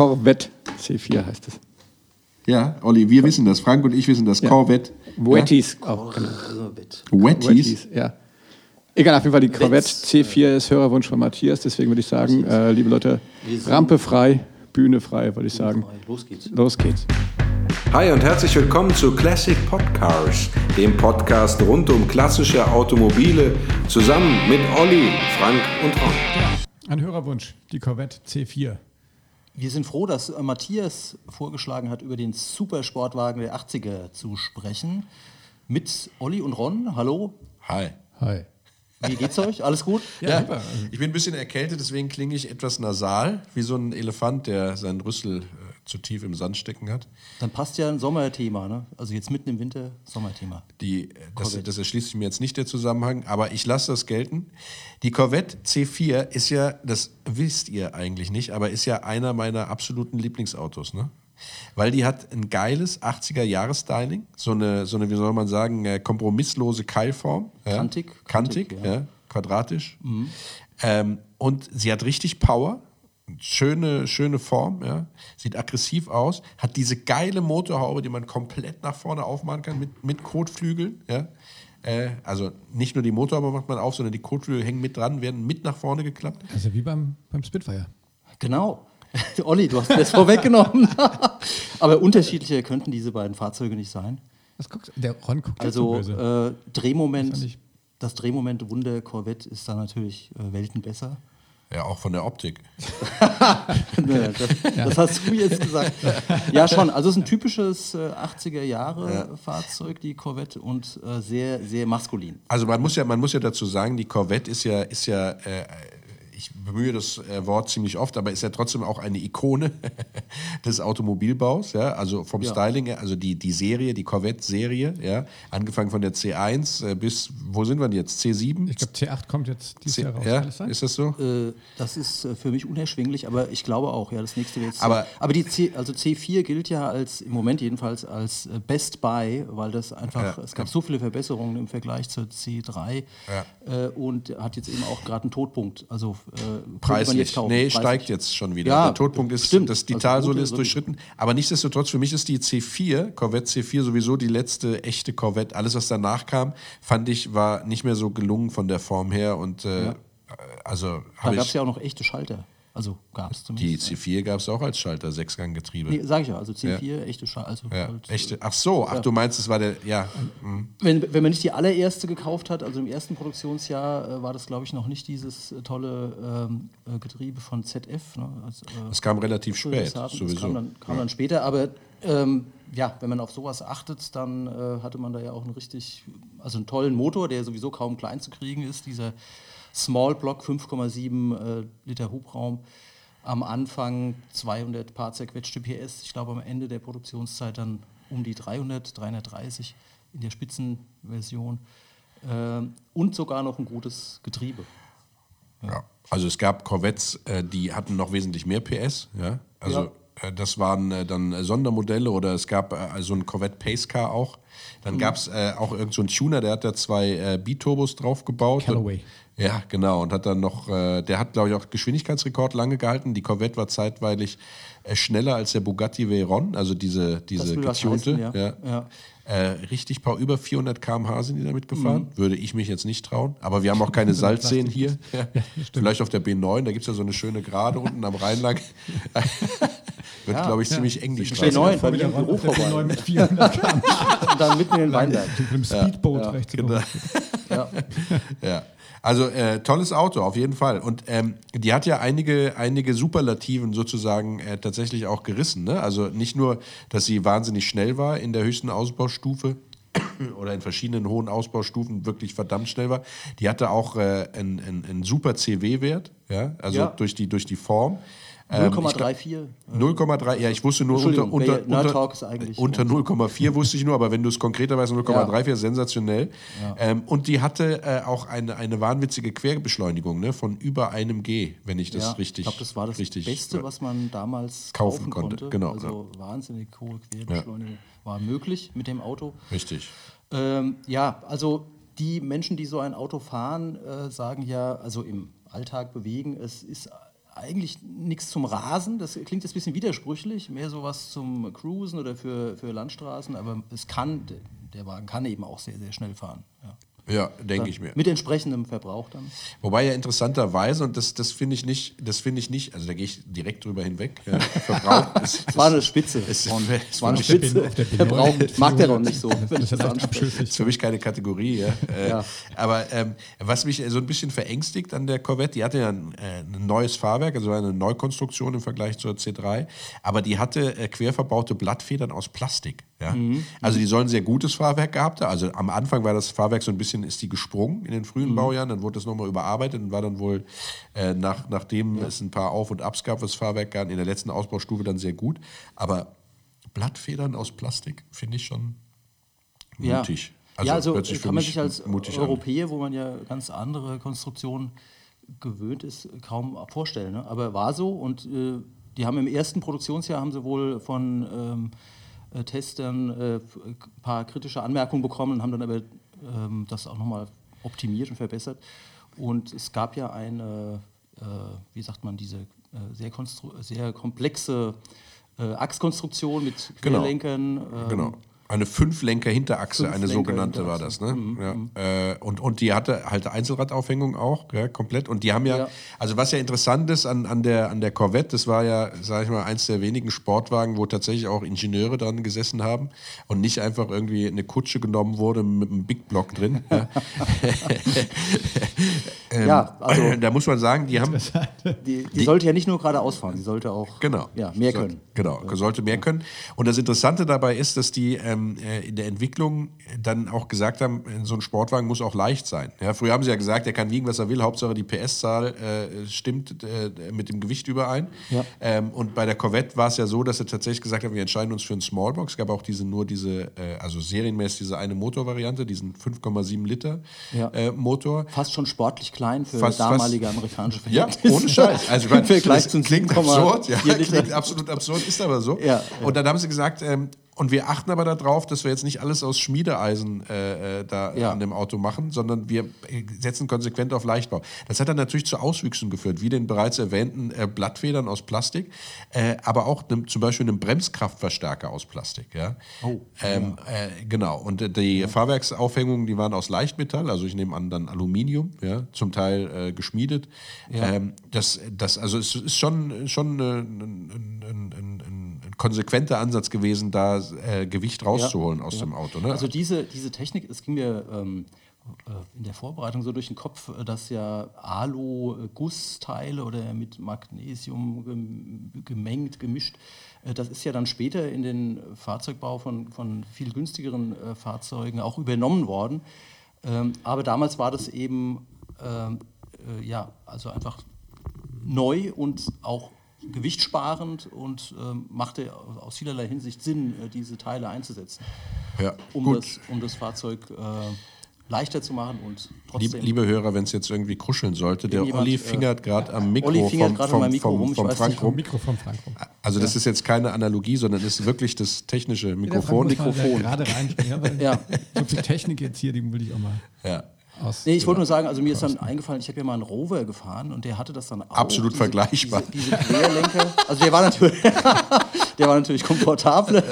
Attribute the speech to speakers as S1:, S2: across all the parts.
S1: Corvette C4 heißt es.
S2: Ja, Olli, wir wissen das. Frank und ich wissen das.
S1: Ja.
S2: Corvette.
S1: Wetties auch.
S3: Corvette.
S2: Wetties.
S1: Wetties, ja. Egal, auf jeden Fall die Corvette C4 ist Hörerwunsch von Matthias, deswegen würde ich sagen, äh, liebe Leute, Rampe frei, Bühne frei, würde ich sagen.
S3: Los geht's.
S1: Los geht's.
S4: Hi und herzlich willkommen zu Classic Podcars, dem Podcast rund um klassische Automobile, zusammen mit Olli, Frank und Ron.
S1: Ein Hörerwunsch, die Corvette C4.
S3: Wir sind froh, dass äh, Matthias vorgeschlagen hat, über den Supersportwagen der 80er zu sprechen. Mit Olli und Ron. Hallo.
S2: Hi.
S1: Hi.
S3: Wie geht's euch? Alles gut?
S2: Ja, ich bin ein bisschen erkältet, deswegen klinge ich etwas nasal, wie so ein Elefant, der seinen Rüssel äh, zu tief im Sand stecken hat.
S3: Dann passt ja ein Sommerthema, ne? Also jetzt mitten im Winter Sommerthema.
S2: Die, äh, das, das erschließt sich mir jetzt nicht der Zusammenhang, aber ich lasse das gelten. Die Corvette C4 ist ja, das wisst ihr eigentlich nicht, aber ist ja einer meiner absoluten Lieblingsautos, ne? Weil die hat ein geiles 80er-Jahres-Styling, so eine, so eine, wie soll man sagen, äh, kompromisslose Keilform. Ja?
S3: Kantig,
S2: Kantig,
S3: kantig,
S2: ja.
S3: ja.
S2: quadratisch. Ähm, und sie hat richtig Power. Schöne, schöne Form, ja. Sieht aggressiv aus, hat diese geile Motorhaube, die man komplett nach vorne aufmachen kann mit, mit Kotflügeln, ja. Äh, also nicht nur die Motorhaube macht man auf, sondern die Kotflügel hängen mit dran, werden mit nach vorne geklappt.
S1: Also wie beim, beim Spitfire.
S3: Genau. Olli, du hast das vorweggenommen. Aber unterschiedlicher könnten diese beiden Fahrzeuge nicht sein.
S1: Was guckt? Der Ron guckt
S3: Also äh, Drehmoment,
S1: nicht-
S3: das Drehmoment Wunder Corvette ist da natürlich äh, Welten besser.
S2: Ja, auch von der Optik.
S3: Ne, das, das hast du jetzt gesagt. Ja, schon. Also es ist ein typisches äh, 80er-Jahre-Fahrzeug, die Corvette, und äh, sehr, sehr maskulin.
S2: Also man muss ja, man muss ja dazu sagen, die Corvette ist ja, ist ja, äh, ich bemühe das äh, Wort ziemlich oft, aber ist ja trotzdem auch eine Ikone des Automobilbaus, ja, also vom
S3: Ja.
S2: Styling her, also die, die Serie, die Corvette-Serie, ja, angefangen von der C1 äh, bis, wo sind wir denn jetzt, C7?
S1: Ich glaube, C8 kommt jetzt dieses
S2: C
S1: Jahr raus.
S2: ja,
S1: Kann das sein?
S2: ist das so?
S3: Äh, das ist äh, für mich unerschwinglich, aber ich glaube auch, ja, das nächste wird jetzt.
S2: Aber-
S3: aber die C, also C4 gilt ja als, im Moment jedenfalls, als Best Buy, weil das einfach,
S2: Ja.
S3: es gab so viele Verbesserungen im Vergleich zur C3 äh, und hat jetzt eben auch gerade einen Todpunkt. Also äh, jetzt kaufen.
S2: Nee,
S3: Preislich.
S2: steigt jetzt schon wieder.
S3: Ja,
S2: der Todpunkt ist,
S3: stimmt.
S2: das, die
S3: Also
S2: Talsohle ist durchschritten. Aber nichtsdestotrotz, für mich ist die C4, Corvette C4, sowieso die letzte echte Corvette. Alles, was danach kam, fand ich, war nicht mehr so gelungen von der Form her. Und äh, also
S3: Da gab es ja auch noch echte Schalter. Also gab es
S2: Die
S3: zumindest.
S2: C4 gab es auch als Schalter, Sechsganggetriebe.
S3: Nee, sag ich ja, also C4, echte Schalter. Also
S2: ja,
S3: halt,
S2: echte. Ach so, ach, du meinst, es war der. Ja,
S3: Wenn, wenn man nicht die allererste gekauft hat, also im ersten Produktionsjahr, äh, war das, glaube ich, noch nicht dieses äh, tolle ähm, äh, Getriebe von ZF. Ne? Also, äh,
S2: es kam relativ
S3: das
S2: spät,
S3: haben. Das
S2: sowieso.
S3: kam dann, kam dann später, aber ähm, ja, wenn man auf sowas achtet, dann äh, hatte man da ja auch einen richtig, also einen tollen Motor, der sowieso kaum klein zu kriegen ist, dieser Small Block 5,7 äh, Liter Hubraum. Am Anfang 200 paar zerquetschte PS, ich glaube am Ende der Produktionszeit dann um die 300, 330 in der Spitzenversion ähm, und sogar noch ein gutes Getriebe.
S2: Ja. Also es gab Corvettes, äh, die hatten noch wesentlich mehr PS. Ja? Also äh, das waren äh, dann äh, Sondermodelle oder es gab äh, so ein Corvette Pace Car auch. Dann gab es äh, auch irgend so einen Tuner, der hat da zwei äh, B-Turbos drauf gebaut.
S1: Callaway.
S2: Ja, genau. Und hat dann noch, äh, der hat, glaube ich, auch Geschwindigkeitsrekord lange gehalten. Die Corvette war zeitweilig äh, schneller als der Bugatti Veyron, also diese, diese getunte.
S3: heißen, ja. Ja.
S2: Äh, richtig paar, über 400 km/h sind die damit gefahren.
S3: Mhm.
S2: Würde ich mich jetzt nicht trauen. Aber wir haben auch keine Salzseen hier. Ja. Vielleicht auf der B9, da gibt es ja so eine schöne Gerade unten am Rhein lang. Wird, glaube ich, ziemlich eng die Straße.
S3: B9
S1: Vor
S3: bei mir im Büro vorbei.
S1: B9 mit 400 km.
S3: Und dann mitten in den Weinberg.
S1: Mit einem Speedboat rechts
S2: Genau. Ja. Also äh, tolles Auto, auf jeden Fall. Und ähm, die hat ja einige, einige Superlativen sozusagen äh, tatsächlich auch gerissen. Ne? Also nicht nur, dass sie wahnsinnig schnell war in der höchsten Ausbaustufe oder in verschiedenen hohen Ausbaustufen wirklich verdammt schnell war. Die hatte auch äh, einen, einen, einen super CW-Wert, ja? also
S3: Ja.
S2: durch, die, durch die Form. Ähm, ich glaub-
S3: 0,34.
S2: 0,3, ja, ich wusste nur unter, unter, unter, unter 0,4 wusste ich nur, aber wenn du es konkreter weißt, 0,34, sensationell. Ähm, und die hatte äh, auch eine, eine wahnwitzige Querbeschleunigung ne, von über einem G, wenn ich das
S3: ja,
S2: richtig
S3: Ich glaube, das war das
S2: richtig,
S3: Beste,
S2: äh,
S3: was man damals
S2: kaufen
S3: kaufen,
S2: konnte,
S3: konnte.
S2: genau,
S3: Also wahnsinnig hohe Querbeschleunigung war möglich mit dem Auto.
S2: Richtig.
S3: Ähm, ja, also die Menschen, die so ein Auto fahren, äh, sagen ja, also im Alltag bewegen, es ist eigentlich nichts zum Rasen. Das klingt jetzt ein bisschen widersprüchlich, mehr sowas zum Cruisen oder für, für Landstraßen, aber es kann, der Wagen kann eben auch sehr, sehr schnell fahren. Ja.
S2: Ja, denke ich mir.
S3: Mit entsprechendem Verbrauch dann.
S2: Wobei ja interessanterweise, und das, das finde ich nicht, das finde ich nicht, also da gehe ich direkt drüber hinweg. Ja, Verbrauch ist,
S3: Es war eine Spitze.
S2: es,
S3: war eine
S2: für mich-
S3: Spitze.
S5: der
S3: Verbrauch
S5: B9
S3: mag der doch nicht so, wenn
S5: Das
S3: das
S2: ist für mich keine Kategorie. Ja. Äh,
S3: Ja.
S2: Aber ähm, was mich so ein bisschen verängstigt an der Corvette, die hatte ja ein, äh, ein neues Fahrwerk, also eine Neukonstruktion im Vergleich zur C3, aber die hatte äh, quer verbaute Blattfedern aus Plastik. Ja?
S3: Mhm.
S2: Also die sollen sehr gutes Fahrwerk gehabt haben. Also am Anfang war das Fahrwerk so ein bisschen, ist die gesprungen in den
S3: Mhm.
S2: frühen Baujahren, dann wurde das nochmal überarbeitet und war dann wohl, äh, nach, nachdem es ein paar Auf- und Abs gab, das Fahrwerk gab, in der letzten Ausbaustufe dann sehr gut. Aber Blattfedern aus Plastik finde ich schon
S3: Ja.
S2: mutig.
S3: ja, also
S2: hört sich für
S3: kann man sich als
S2: an.
S3: Europäer, wo man ja ganz andere Konstruktionen gewöhnt ist, kaum vorstellen. Ne? Aber war so und äh, die haben im ersten Produktionsjahr haben sie wohl von ähm, äh, Testern äh, ein paar kritische Anmerkungen bekommen und haben dann aber ähm, das auch nochmal optimiert und verbessert. Und es gab ja eine, äh, wie sagt man, diese äh, sehr, sehr komplexe äh, Achskonstruktion mit
S2: Genau.
S3: Querlenkern. ähm,
S2: Genau. Eine Fünflenker-Hinterachse, eine
S3: Fünflenker-
S2: sogenannte war das. Ne? Ja. Äh, und, und die hatte halt Einzelradaufhängung auch, ja, komplett. Und die haben ja,
S3: Ja.
S2: also was ja interessant ist an, an, der, an der Corvette, das war ja, sag ich mal, eins der wenigen Sportwagen, wo tatsächlich auch Ingenieure dran gesessen haben und nicht einfach irgendwie eine Kutsche genommen wurde mit einem Big Block drin. ja. Ähm,
S3: Ja, also-
S2: da muss man sagen, die haben,
S3: Die, die, sollte ja nicht nur geradeaus fahren, die sollte auch
S2: Genau.
S3: ja, mehr
S2: Soll-
S3: können.
S2: Genau, sollte mehr können. Und das Interessante dabei ist, dass die ähm, äh, in der Entwicklung dann auch gesagt haben, äh, so ein Sportwagen muss auch leicht sein. Ja, früher haben sie ja gesagt, er kann wiegen, was er will, Hauptsache die PS-Zahl äh, stimmt äh, mit dem Gewicht überein.
S3: Ja.
S2: Ähm, und bei der Corvette war es ja so, dass sie tatsächlich gesagt haben, wir entscheiden uns für einen Smallbox. Es gab auch diese nur diese, äh, also serienmäßig diese eine Motorvariante, diesen 5,7 Liter
S3: Ja.
S2: äh, Motor.
S3: Fast schon sportlich klein für
S2: Fast-
S3: damalige amerikanische
S2: Ja,
S3: Verhältnisse.
S2: ohne Scheiß. Also, ich meine, das klingt
S3: 7,4
S2: absurd, ja, klingt absolut absurd, ist aber so.
S3: Ja,
S2: Und dann haben sie gesagt, ähm, und wir achten aber darauf, dass wir jetzt nicht alles aus Schmiedeeisen äh, äh, da
S3: Ja.
S2: an dem Auto machen, sondern wir setzen konsequent auf Leichtbau. Das hat dann natürlich zu Auswüchsen geführt, wie den bereits erwähnten äh, Blattfedern aus Plastik, äh, aber auch nem, zum Beispiel einem Bremskraftverstärker aus Plastik. Ja?
S3: Oh,
S2: ähm, äh, genau. Und äh, die Fahrwerksaufhängungen, die waren aus Leichtmetall, also ich nehme an dann Aluminium, ja, zum Teil geschmiedet. Ähm, das, das, also es ist schon, schon ein, ein, ein, ein konsequenter Ansatz gewesen, da äh, Gewicht rauszuholen aus dem Auto. Ne?
S3: Also diese, diese Technik, es ging mir ähm, äh, in der Vorbereitung so durch den Kopf, äh, dass ja Alu-Gussteile oder mit Magnesium gem- gemengt, gemischt, äh, das ist ja dann später in den Fahrzeugbau von, von viel günstigeren äh, Fahrzeugen auch übernommen worden. Ähm, aber damals war das eben, ähm, äh, ja, also einfach neu und auch gewichtsparend und ähm, machte aus vielerlei Hinsicht Sinn, äh, diese Teile einzusetzen
S2: ja.
S3: um,
S2: Gut.
S3: das, um das Fahrzeug äh, leichter zu machen und trotzdem.
S2: liebe Hörer, wenn es jetzt irgendwie kruscheln sollte, der Olli
S3: äh,
S2: fingert gerade am Mikro
S3: Olli fingert
S2: vom,
S3: gerade
S2: vom,
S3: Mikro
S2: vom, vom Frank
S3: nicht,
S2: rum.
S5: Mikro vom Frank rum.
S2: Also das ist jetzt keine Analogie, sondern ist wirklich das technische Mikrofon.
S3: Mikrofon.
S5: Gerade reinspringen. Ja, weil
S3: Ja.
S5: So viel Technik jetzt hier, die will ich auch mal
S2: Ja.
S5: Aus.
S3: Nee, ich wollte nur sagen, also mir ist dann eingefallen, ich habe ja mal einen Rover gefahren und der hatte das dann auch.
S2: Absolut vergleichbar.
S3: Diese, diese Querlenker. Also der war natürlich, der war natürlich komfortabler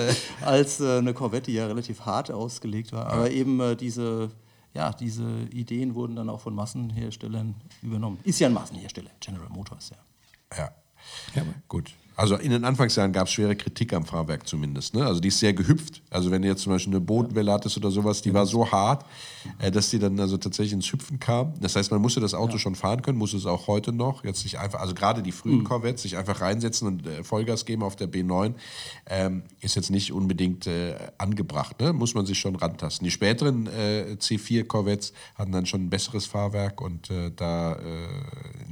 S3: als äh, eine Corvette, die ja relativ hart ausgelegt war. Aber eben äh, diese, ja, diese Ideen wurden dann auch von Massenherstellern übernommen. Ist ja ein Massenhersteller, General Motors, ja.
S2: Ja.
S5: Ja,
S2: Gut. Also in den Anfangsjahren gab es schwere Kritik am Fahrwerk zumindest. Ne? Also die ist sehr gehüpft. Also wenn du jetzt zum Beispiel eine Bodenwelle hattest oder sowas, die war so hart, äh, dass die dann also tatsächlich ins Hüpfen kam. Das heißt, man musste das Auto schon fahren können, muss es auch heute noch. Jetzt sich einfach, also gerade die frühen Corvettes, sich einfach reinsetzen und äh, Vollgas geben auf der B9, ähm, ist jetzt nicht unbedingt äh, angebracht. Ne? Muss man sich schon rantasten. Die späteren äh, C4 Corvettes hatten dann schon ein besseres Fahrwerk und äh, da äh,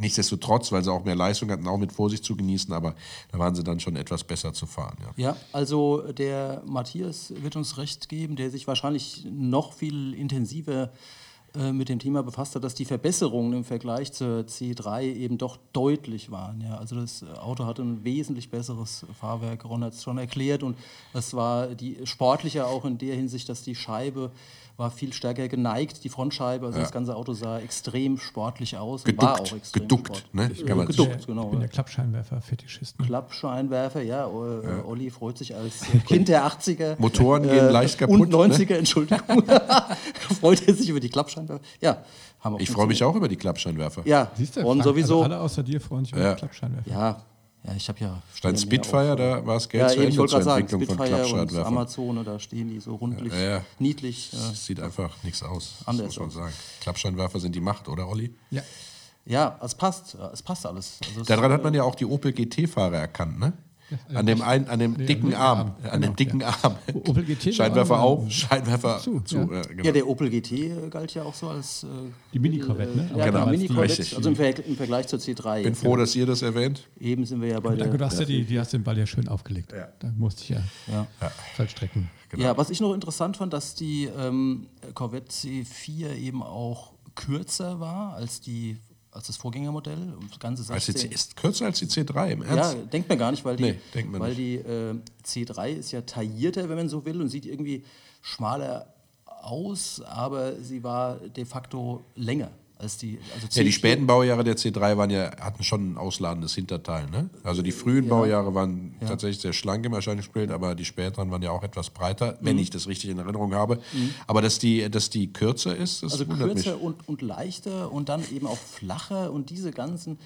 S2: nichtsdestotrotz, weil sie auch mehr Leistung hatten, auch mit Vorsicht zu genießen, aber da waren sie dann schon etwas besser zu fahren. Ja.
S3: Ja, also der Matthias wird uns recht geben, der sich wahrscheinlich noch viel intensiver äh, mit dem Thema befasst hat, dass die Verbesserungen im Vergleich zur C3 eben doch deutlich waren. Ja. Also das Auto hatte ein wesentlich besseres Fahrwerk, Ron hat es schon erklärt und das war die sportlicher auch in der Hinsicht, dass die Scheibe war viel stärker geneigt, die Frontscheibe, also
S2: Ja.
S3: das ganze Auto sah extrem sportlich aus. und
S2: Geduckt,
S3: war auch extrem
S2: geduckt,
S3: sportlich.
S2: ne?
S3: Äh,
S2: Kann man-
S3: geduckt,
S5: Ich
S3: genau.
S5: bin
S3: ja.
S5: der Klappscheinwerfer-Fetischist. Ne?
S3: Klappscheinwerfer, ja. Äh, Olli freut sich als äh, Kind der 80er.
S2: Motoren gehen leicht kaputt,
S3: Und 90er,
S2: ne?
S3: Entschuldigung. freut er sich über die Klappscheinwerfer. Ja, haben auch
S2: Ich freue mich auch über die Klappscheinwerfer.
S3: Ja,
S5: Siehst du,
S3: und
S5: Frank,
S3: sowieso.
S5: Also alle außer dir freuen sich über
S2: Ja.
S5: die Klappscheinwerfer.
S3: ja, ja, ich habe ja. Hier
S2: Spitfire,
S3: auch,
S2: da war es Geld
S3: Ja,
S2: zu Ende
S3: wollte
S2: zur
S3: gerade sagen,
S2: Entwicklung von
S3: Spitfire und
S2: Klappscheinwerfern.
S3: Amazone, da stehen die so rundlich,
S2: Ja, ja.
S3: niedlich. Ja.
S2: Das sieht einfach nichts aus. Das
S3: Anders
S2: muss man sagen. Klappscheinwerfer sind die Macht, oder Olli?
S5: Ja.
S3: ja, es passt, es passt alles. Also es,
S2: Daran hat man ja auch die Opel GT-Fahrer erkannt, ne?
S5: Ja,
S2: An dem, ein, an dem
S5: Nee,
S2: dicken Arm.
S5: Arm,
S2: An dem
S5: genau,
S2: dicken Arm.
S5: Opel GT
S2: Scheinwerfer auf, Scheinwerfer zu.
S5: Zu, ja.
S2: Ja, genau.
S3: Ja, der Opel GT äh, galt ja auch so als äh,
S5: Die Mini-Corvette, ne?
S3: Ja,
S5: Aber
S3: genau,
S5: damals
S3: Mini
S5: die-
S3: Corvette, also im, Ver im Vergleich zur C3.
S2: Bin froh, dass ihr das erwähnt.
S3: Eben sind wir ja bei der.
S5: Du hast ja die, die hast den Ball ja schön aufgelegt.
S2: Ja.
S5: Da musste ich ja,
S3: Ja.
S5: vollstrecken.
S2: Genau.
S3: Ja, was ich noch interessant fand, dass die ähm, Corvette C4 eben auch kürzer war als, die, als das Vorgängermodell. Das ganze
S2: Als die
S3: 16
S2: C ist kürzer als die C3, im
S3: ja,
S2: Ernst?
S3: denkt man gar nicht, weil die,
S2: Nee,
S3: weil
S2: nicht.
S3: die äh, C3 ist ja taillierter, wenn man so will, und sieht irgendwie schmaler aus, aber sie war de facto länger als die. Also
S2: Ja, die
S3: C4
S2: späten Baujahre der C3 waren ja, hatten schon ein ausladendes Hinterteil. Ne? Also die frühen Baujahre waren tatsächlich sehr schlank im Erscheinungsbild, aber die späteren waren ja auch etwas breiter,
S3: Mhm.
S2: wenn ich das richtig in Erinnerung habe. Aber dass die, dass die kürzer ist, das
S3: Also kürzer
S2: mich.
S3: und, und leichter und dann eben auch flacher und diese ganzen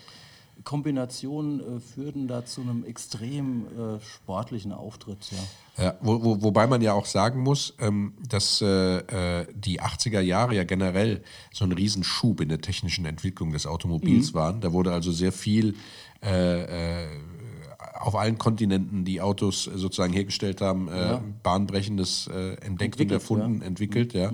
S3: Kombinationen äh, führten da zu einem extrem äh, sportlichen Auftritt. Ja.
S2: Ja, wo, wo, wobei man ja auch sagen muss, ähm, dass äh, äh, die 80er Jahre ja generell so ein Riesenschub in der technischen Entwicklung des
S3: Mhm.
S2: Automobils waren. Da wurde also sehr viel äh, äh, auf allen Kontinenten, die Autos äh, sozusagen hergestellt haben, äh, bahnbrechendes äh, entdeckt und
S3: Entwickelt,
S2: erfunden,
S3: ja. Mhm.
S2: entwickelt, ja.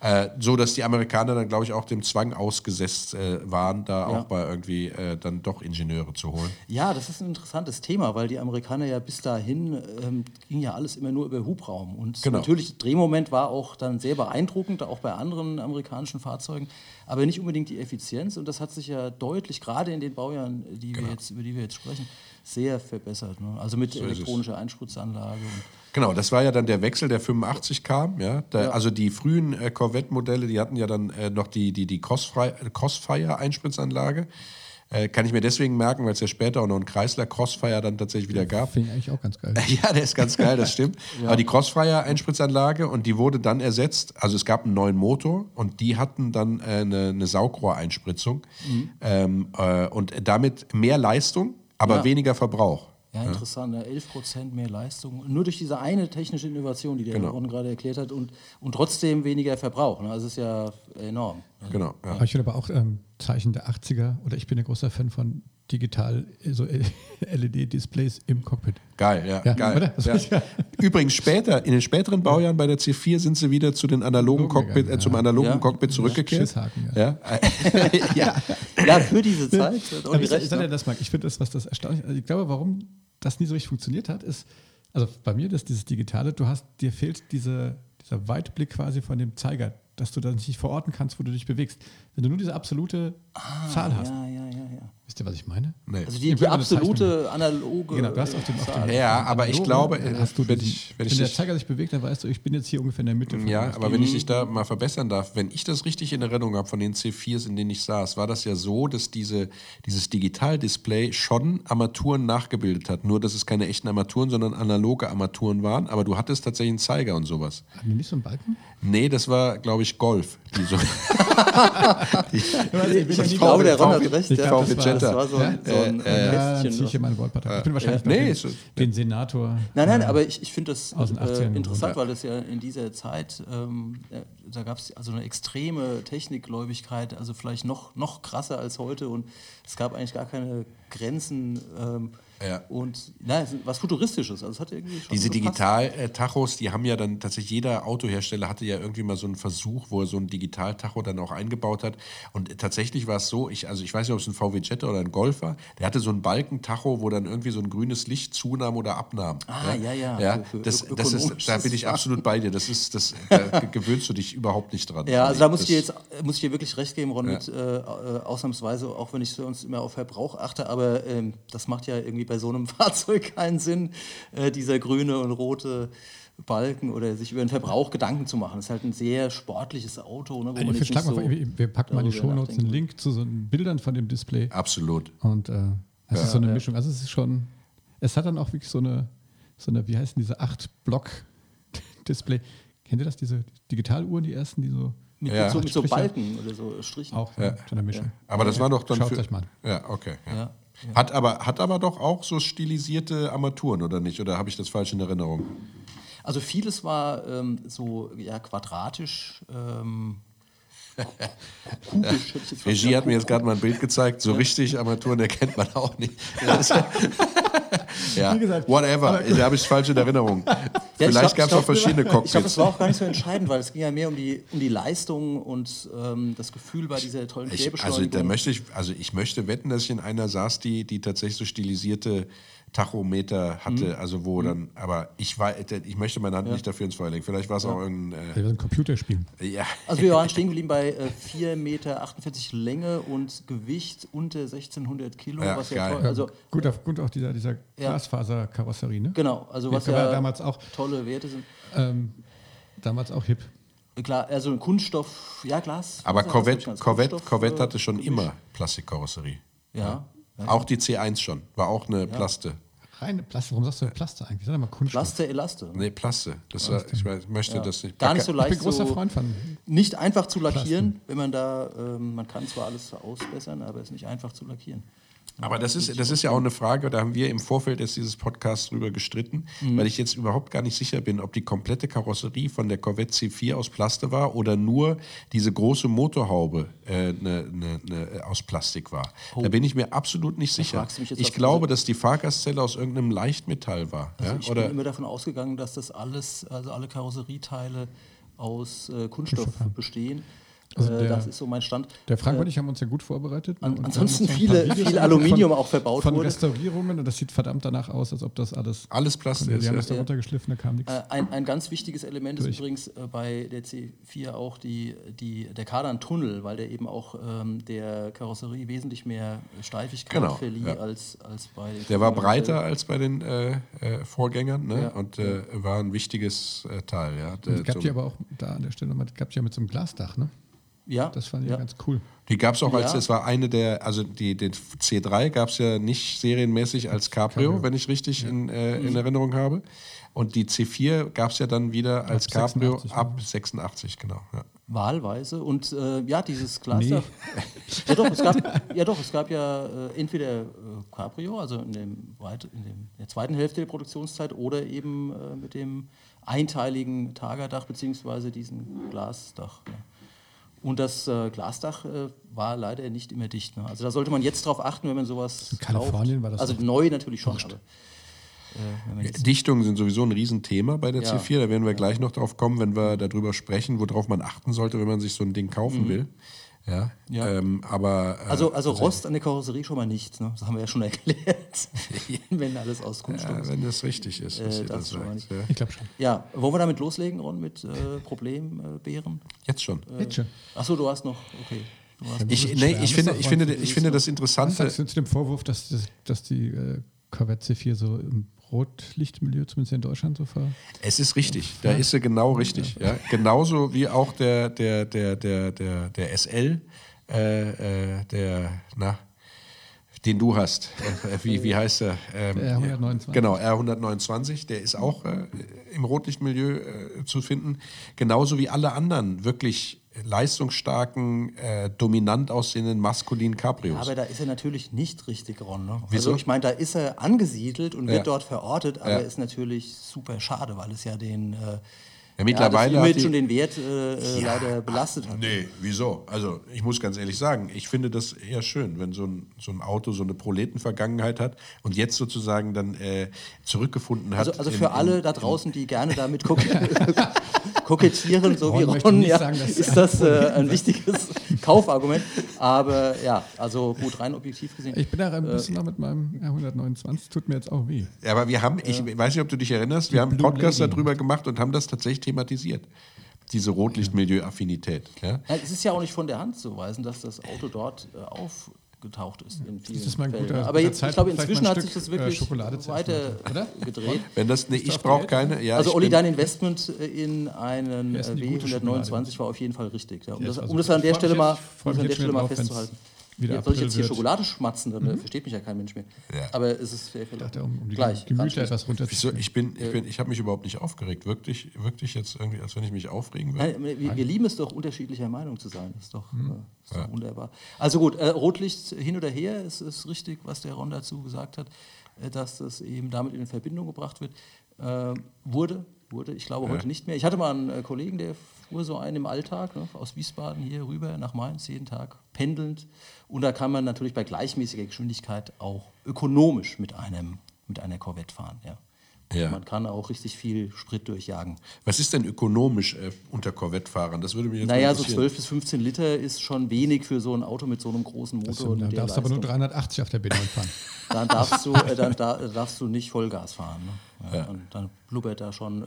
S2: Äh, so dass die Amerikaner dann, glaube ich, auch dem Zwang ausgesetzt äh, waren, da
S3: Ja.
S2: auch mal irgendwie dann doch Ingenieure zu holen.
S3: ja, das ist ein interessantes Thema, weil die Amerikaner ja bis dahin ähm, ging ja alles immer nur über Hubraum. Und
S2: Genau.
S3: natürlich, Drehmoment war auch dann sehr beeindruckend, auch bei anderen amerikanischen Fahrzeugen, aber nicht unbedingt die Effizienz. Und das hat sich ja deutlich, gerade in den Baujahren, die
S2: Genau.
S3: wir jetzt, über die wir jetzt sprechen, sehr verbessert. Ne? Also mit
S2: es.
S3: elektronischer Einspritzanlage.
S2: Genau, das war ja dann der Wechsel, der 85 kam. Ja? Da,
S3: Ja.
S2: Also die frühen äh, Corvette-Modelle, die hatten ja dann äh, noch die, die, die Crossfire- äh, kann ich mir deswegen merken, weil es ja später auch noch einen Chrysler Crossfire dann tatsächlich wieder gab.
S5: Finde ich eigentlich auch ganz geil.
S2: Ja, der ist ganz geil, das stimmt. Aber die Crossfire-Einspritzanlage und die wurde dann ersetzt. Also es gab einen neuen Motor und die hatten dann äh, eine, eine Saugrohreinspritzung ähm, äh, und damit mehr Leistung, aber
S3: Ja.
S2: weniger Verbrauch.
S3: Ja, interessant. Ja, 11 Prozent mehr Leistung. Nur durch diese eine technische Innovation, die der
S2: Genau.
S3: Ron gerade erklärt hat, und, und trotzdem weniger Verbrauch. Ne? Also es ist ja enorm.
S2: Genau. Ja.
S5: Aber ich finde aber auch ähm, Zeichen der 80er oder ich bin ein großer Fan von digital äh, so LED-Displays im Cockpit.
S2: Geil, ja,
S5: Ja,
S2: geil.
S5: oder? Das
S2: Ja.
S5: ja-
S2: Übrigens später, in den späteren Baujahren bei der C4 sind sie wieder zu den analogen Cockpit, äh, zum analogen
S3: Ja.
S2: Cockpit zurückgekehrt. Ja. ja.
S3: Ja, für diese Zeit.
S5: ich, ich
S3: ne?
S5: das, Marc, ich finde das, was das erstaunlich also Ich glaube, warum das nie so richtig funktioniert hat, ist, also bei mir, das dieses Digitale, du hast, dir fehlt diese, dieser Weitblick quasi von dem Zeiger, dass du dann nicht verorten kannst, wo du dich bewegst. Wenn du nur diese absolute Zahl hast,
S3: Ja, ja, ja, ja.
S5: Wisst ihr, was ich meine?
S2: Nee.
S3: Also die, die absolute analoge.
S5: Genau, du hast auf dem, auf dem
S2: Ja, aber ich glaube,
S5: dann
S2: äh,
S5: hast du
S2: wenn ich- wenn
S5: wenn,
S2: ich
S5: der Zeiger sich bewegt, dann weißt du, ich bin jetzt hier ungefähr in der Mitte. von
S2: Ja, aber wenn ich dich da mal verbessern darf, wenn ich das richtig in Erinnerung habe von den C4s, in denen ich saß, war das ja so, dass diese, dieses Digitaldisplay schon Armaturen nachgebildet hat. Nur, dass es keine echten Armaturen, sondern analoge Armaturen waren. Aber du hattest tatsächlich einen Zeiger und sowas.
S5: Haben die nicht so einen Balken?
S2: Nee, das war, glaube ich, Golf. Die so
S3: Ich glaube, der Ron hat recht.
S5: Ich
S3: ja.
S5: glaub,
S3: das,
S5: das
S3: war, so ein, so ein
S5: Ja,
S3: äh,
S5: dann
S3: Kästchen.
S5: ziehe ich hier meine Wortpartei. Ich bin wahrscheinlich
S2: Nee,
S5: den,
S2: ist-
S5: den Senator.
S3: Nein, nein,
S5: äh,
S3: aber ich, ich finde das
S5: Aus den 80ern
S3: äh, interessant,
S2: ja.
S3: weil das ja in dieser Zeit, ähm, äh, da gab es also eine extreme Technikgläubigkeit, also vielleicht noch, noch krasser als heute und es gab eigentlich gar keine abgrenzen. Ähm,
S2: Ja.
S3: Und na, was Futuristisches. Also hat irgendwie schon
S2: Diese. Digital-Tachos, die haben ja dann tatsächlich, jeder Autohersteller hatte ja irgendwie mal so einen Versuch, wo er so ein Digital-Tacho dann auch eingebaut hat. Und tatsächlich war es so, ich, also ich weiß nicht, ob es ein VW Jetta oder ein Golf war, der hatte so einen Balkentacho, wo dann irgendwie so ein grünes Licht zunahm oder abnahm.
S3: Ah, ja, ja,
S2: ja
S3: für
S2: das, das ist, da bin ich absolut bei dir. Das ist, das, da gewöhnst du dich überhaupt nicht dran.
S3: Ja, also da muss
S2: Das-
S3: ich dir jetzt muss ich dir wirklich recht geben, Ron,
S2: Ja.
S3: mit, äh, äh, ausnahmsweise, auch wenn ich sonst immer auf Verbrauch achte, aber ähm, das macht ja irgendwie bei so einem Fahrzeug keinen Sinn, äh, dieser grüne und rote Balken oder sich über den Verbrauch Gedanken zu machen. Das ist halt ein sehr sportliches Auto, ne, wo man
S5: Ich
S3: so
S5: vor, wir wir packen mal in die Shownotes einen Link zu so einen Bildern von dem Display.
S2: Absolut.
S5: Und äh, es ist so eine Mischung. Also es ist schon, es hat dann auch wirklich so eine, so eine wie heißen diese 8-Block-Display. Kennt ihr das, diese Digitaluhren, die ersten, die so
S3: Mit,
S2: Ja.
S3: mit, so, mit so. Balken oder so Strichen.
S5: auch ja. so eine Mischung.
S2: Aber das war doch dann
S5: Schaut
S2: für,
S5: euch mal.
S2: Ja, okay. Ja. Hat, aber, hat aber doch auch so stilisierte Armaturen, oder nicht? Oder habe ich das falsch in Erinnerung?
S3: Also vieles war ähm, so ja, quadratisch, ähm,
S2: Regie hat mir jetzt gerade mal ein Bild gezeigt. So richtig Armaturen erkennt man auch nicht. ja,
S5: Wie gesagt,
S2: whatever. Da habe ich es falsch in Erinnerung.
S3: Ja, ich
S2: Vielleicht gab es auch verschiedene
S3: Ich glaube,
S2: Cockpits.
S3: es war auch gar nicht so entscheidend, weil es ging ja mehr um die, um die Leistung und ähm, das Gefühl bei dieser tollen
S2: Ich, also da möchte ich, also ich möchte wetten, dass ich in einer saß, die, die tatsächlich so stilisierte Tachometer hatte,
S3: Mhm.
S2: also wo dann, aber ich war, ich möchte meine Hand nicht dafür ins Feuer legen. Vielleicht war es auch irgendein,
S5: Wir sind Computerspiel.
S2: äh, ja,
S3: also wir waren stehen geblieben bei äh, 4,48 Meter Länge und Gewicht unter 1600 Kilo.
S2: Ja,
S3: was ja
S2: geil.
S3: toll, also
S5: gut, auf, gut auch dieser, dieser Glasfaserkarosserie, ne?
S3: genau, also was
S5: war
S3: ja
S5: damals auch,
S3: tolle Werte sind.
S5: ähm, damals auch hip.
S3: Klar, also ein Kunststoff, ja Glas.
S2: aber Corvette, Corvette, Corvette
S3: äh,
S2: hatte schon immer Plastikkarosserie.
S3: Ja.
S2: Auch die C1 schon, war auch eine Plaste.
S5: Reine Plaste. Warum sagst du Plaste eigentlich? Sag mal Kunststoff.
S3: Plaste, Elaste.
S2: Nee, Plaste. Das war, ich möchte das nicht.
S3: Gar nicht so
S5: ich
S3: leicht.
S5: bin großer
S3: so
S5: Freund von.
S3: Nicht einfach zu lackieren, wenn man da, ähm, man kann zwar alles ausbessern, aber es ist nicht einfach zu lackieren.
S2: Aber das ist, das ist ja auch eine Frage, da haben wir im Vorfeld jetzt dieses Podcasts drüber gestritten,
S3: Mhm.
S2: weil ich jetzt überhaupt gar nicht sicher bin, ob die komplette Karosserie von der Corvette C4 aus Plaste war oder nur diese große Motorhaube äh, ne, ne, ne, aus Plastik war. Da bin ich mir absolut nicht sicher.
S3: Oh.
S2: Ich glaube, dass die Fahrgastzelle aus irgendeinem Leichtmetall war.
S3: Also
S2: ja?
S3: ich
S2: Oder
S3: bin immer davon ausgegangen, dass das alles, also alle Karosserieteile aus äh, Kunststoff bestehen.
S5: Also
S3: äh,
S5: der-
S3: das ist so mein Stand.
S5: Der Frank und ich haben uns ja gut vorbereitet.
S3: An- ansonsten
S5: haben
S3: viele- viel Aluminium
S5: von,
S3: auch verbaut
S5: von
S3: wurde.
S5: Restaurierungen und das sieht verdammt danach aus, als ob das alles.
S2: alles Plaste
S5: Die
S2: ist.
S5: haben
S2: Ja.
S5: das da runtergeschliffen, da kam nichts.
S3: Äh, ein, ein ganz wichtiges Element ist
S5: Durch.
S3: übrigens äh, bei der C4 auch die, die, der Kardan-Tunnel, weil der eben auch ähm, der Karosserie wesentlich mehr Steifigkeit
S2: Genau,
S3: verlieh
S2: ja.
S3: als, als bei
S2: Der war breiter als bei den äh, äh, Vorgängern ne?
S3: Ja.
S2: und äh, war ein wichtiges äh, Teil. Ja. Der-
S5: es gab die aber auch da an der Stelle nochmal, gab die ja mit so einem Glasdach, ne?
S3: Ja,
S5: Das fand ich
S3: ja.
S5: ganz cool.
S2: Die gab es auch als,
S3: Ja.
S2: es war eine der, also die, den C3 gab es ja nicht serienmäßig als Cabrio, wenn ich richtig in, äh,
S3: Mhm.
S2: in Erinnerung habe. Und die C4 gab es ja dann wieder als
S5: Ab
S2: Cabrio
S5: 86,
S2: ab 86, genau. Ja.
S3: Wahlweise. Und äh, ja, dieses Glasdach. Ja, doch, es gab, ja, doch, es gab ja äh, entweder äh, Cabrio, also in, dem, in dem, der zweiten Hälfte der Produktionszeit, oder eben äh, mit dem einteiligen Tagerdach beziehungsweise diesem Glasdach. Ja. Und das äh, Glasdach äh, war leider nicht immer dicht. Ne? Also da sollte man jetzt drauf achten, wenn man sowas
S5: In Kalifornien
S3: kauft.
S5: war das
S3: Also neu natürlich schon. Aber, äh, wenn man jetzt,
S2: Dichtungen sind sowieso ein Riesenthema bei der
S3: Ja.
S2: C4. Da werden wir gleich noch drauf kommen, wenn wir darüber sprechen, worauf man achten sollte, wenn man sich so ein Ding kaufen will. Ja.
S3: Ja.
S2: Ähm, aber äh,
S3: also, also Rost an der Karosserie schon mal nicht. Ne? Das haben wir ja schon erklärt. wenn alles aus Kunststoff
S2: ja,
S3: ist.
S2: wenn das richtig ist, was
S3: Äh,
S2: ihr da
S3: das mal
S2: sagt.
S3: nicht.
S2: Ja.
S5: Ich glaube schon.
S3: Ja, wollen wir damit loslegen, Ron, mit äh, Problembeeren?
S2: Jetzt schon.
S5: Jetzt schon.
S3: Achso, du hast noch, okay. Du hast
S2: Ich, nee, ich, finde, ich, finde, ich finde das
S5: Was
S2: Interessante.
S5: sagst du zu dem Vorwurf, dass, das, dass die äh, Corvette C4 so im Rotlichtmilieu, zumindest in Deutschland, so ver.
S2: Es ist richtig, da ist sie genau richtig. Ja. Genauso wie auch der, der, der, der, der, der SL, äh, äh, der, na, den du hast. Äh, wie, wie heißt er? Ähm,
S5: Der R129.
S2: Genau, R129, der ist auch äh, im Rotlichtmilieu äh, zu finden. Genauso wie alle anderen wirklich leistungsstarken, äh, dominant aussehenden maskulinen Cabrios.
S3: aber da ist er natürlich nicht richtig, Ron. Ne?
S2: Wieso?
S3: Also ich meine, da ist er angesiedelt und
S2: Ja.
S3: wird dort verortet, aber
S2: Ja.
S3: ist natürlich super schade, weil es ja den, äh,
S2: Ja, mittlerweile
S3: ja, das Image und den Wert äh, äh, leider belastet hat.
S2: Nee, wieso? Also ich muss ganz ehrlich sagen, ich finde das eher schön, wenn so ein, so ein Auto so eine Proletenvergangenheit hat und jetzt sozusagen dann äh, zurückgefunden hat.
S3: Also, also
S2: in-
S3: für
S2: in-
S3: alle da draußen, die gerne damit kok kokettieren, so wie
S5: Ron möchte
S3: Ron,
S5: nicht
S3: ja,
S5: sagen, dass-
S3: ist das äh, ein wichtiges Kaufargument. Aber ja, also gut, rein objektiv gesehen.
S5: Ich bin da ein bisschen noch mit meinem R129, tut mir jetzt auch weh.
S2: Ja, aber wir haben, ich weiß nicht, ob du dich erinnerst, wir haben einen Podcast
S5: Lady.
S2: darüber gemacht und haben das tatsächlich thematisiert. Diese Rotlichtmilieu-Affinität. Ja?
S3: Ja, es ist ja auch nicht von der Hand zu weisen, dass das Auto dort äh, aufgetaucht ist in
S5: Das ist mal ein guter-
S3: Aber jetzt, ich glaube, inzwischen hat sich das
S5: äh,
S3: wirklich
S5: essen, oder?
S3: weitergedreht.
S2: Wenn das, nee, ich brauche keine. Ja,
S3: also Olli, dein Investment in einen äh,
S5: eine gute
S3: W129 war auf jeden Fall richtig. Ja, um, das,
S5: ist also
S3: um das an der Stelle mal, um an der Stelle mal festzuhalten.
S5: Wieder
S3: Ja, soll ich jetzt
S5: April
S3: hier
S5: wird.
S3: Schokolade schmatzen, dann äh, versteht mich ja kein Mensch mehr.
S2: Ja.
S3: Aber es ist viel.
S5: dachte, um, um die
S3: Gleich.
S5: Gemüter etwas
S2: Wieso?
S5: runterzuziehen.
S2: Ich bin, ich bin, ich habe mich überhaupt nicht aufgeregt. Wirklich, wirklich jetzt irgendwie, als wenn ich mich aufregen würde.
S3: Nein, wir, wir lieben es doch, unterschiedlicher Meinung zu sein. Das ist doch,
S5: Hm.
S3: äh, ist doch wunderbar. Also gut, äh, Rotlicht hin oder her, es ist richtig, was der Ron dazu gesagt hat, äh, dass das eben damit in Verbindung gebracht wird. Äh, wurde, wurde, ich glaube heute nicht mehr. Ich hatte mal einen äh, Kollegen, der fuhr so einen im Alltag, ne, aus Wiesbaden hier rüber nach Mainz, jeden Tag pendelnd. Und da kann man natürlich bei gleichmäßiger Geschwindigkeit auch ökonomisch mit, einem, mit einer Corvette fahren. Ja.
S2: Ja.
S3: Man kann auch richtig viel Sprit durchjagen.
S2: Was ist denn ökonomisch äh, unter Corvette-Fahrern? Das würde mich jetzt
S3: Naja, so
S2: interessieren.
S3: 12 bis 15 Liter ist schon wenig für so ein Auto mit so einem großen Motor.
S5: Das sind,
S3: und
S5: da
S3: der
S5: darfst du aber nur
S3: Leistung.
S5: 380 auf der B9 fahren.
S3: Dann darfst du, äh, dann da, darfst du nicht Vollgas fahren. Ne? Ja, Und dann blubbert da schon, äh,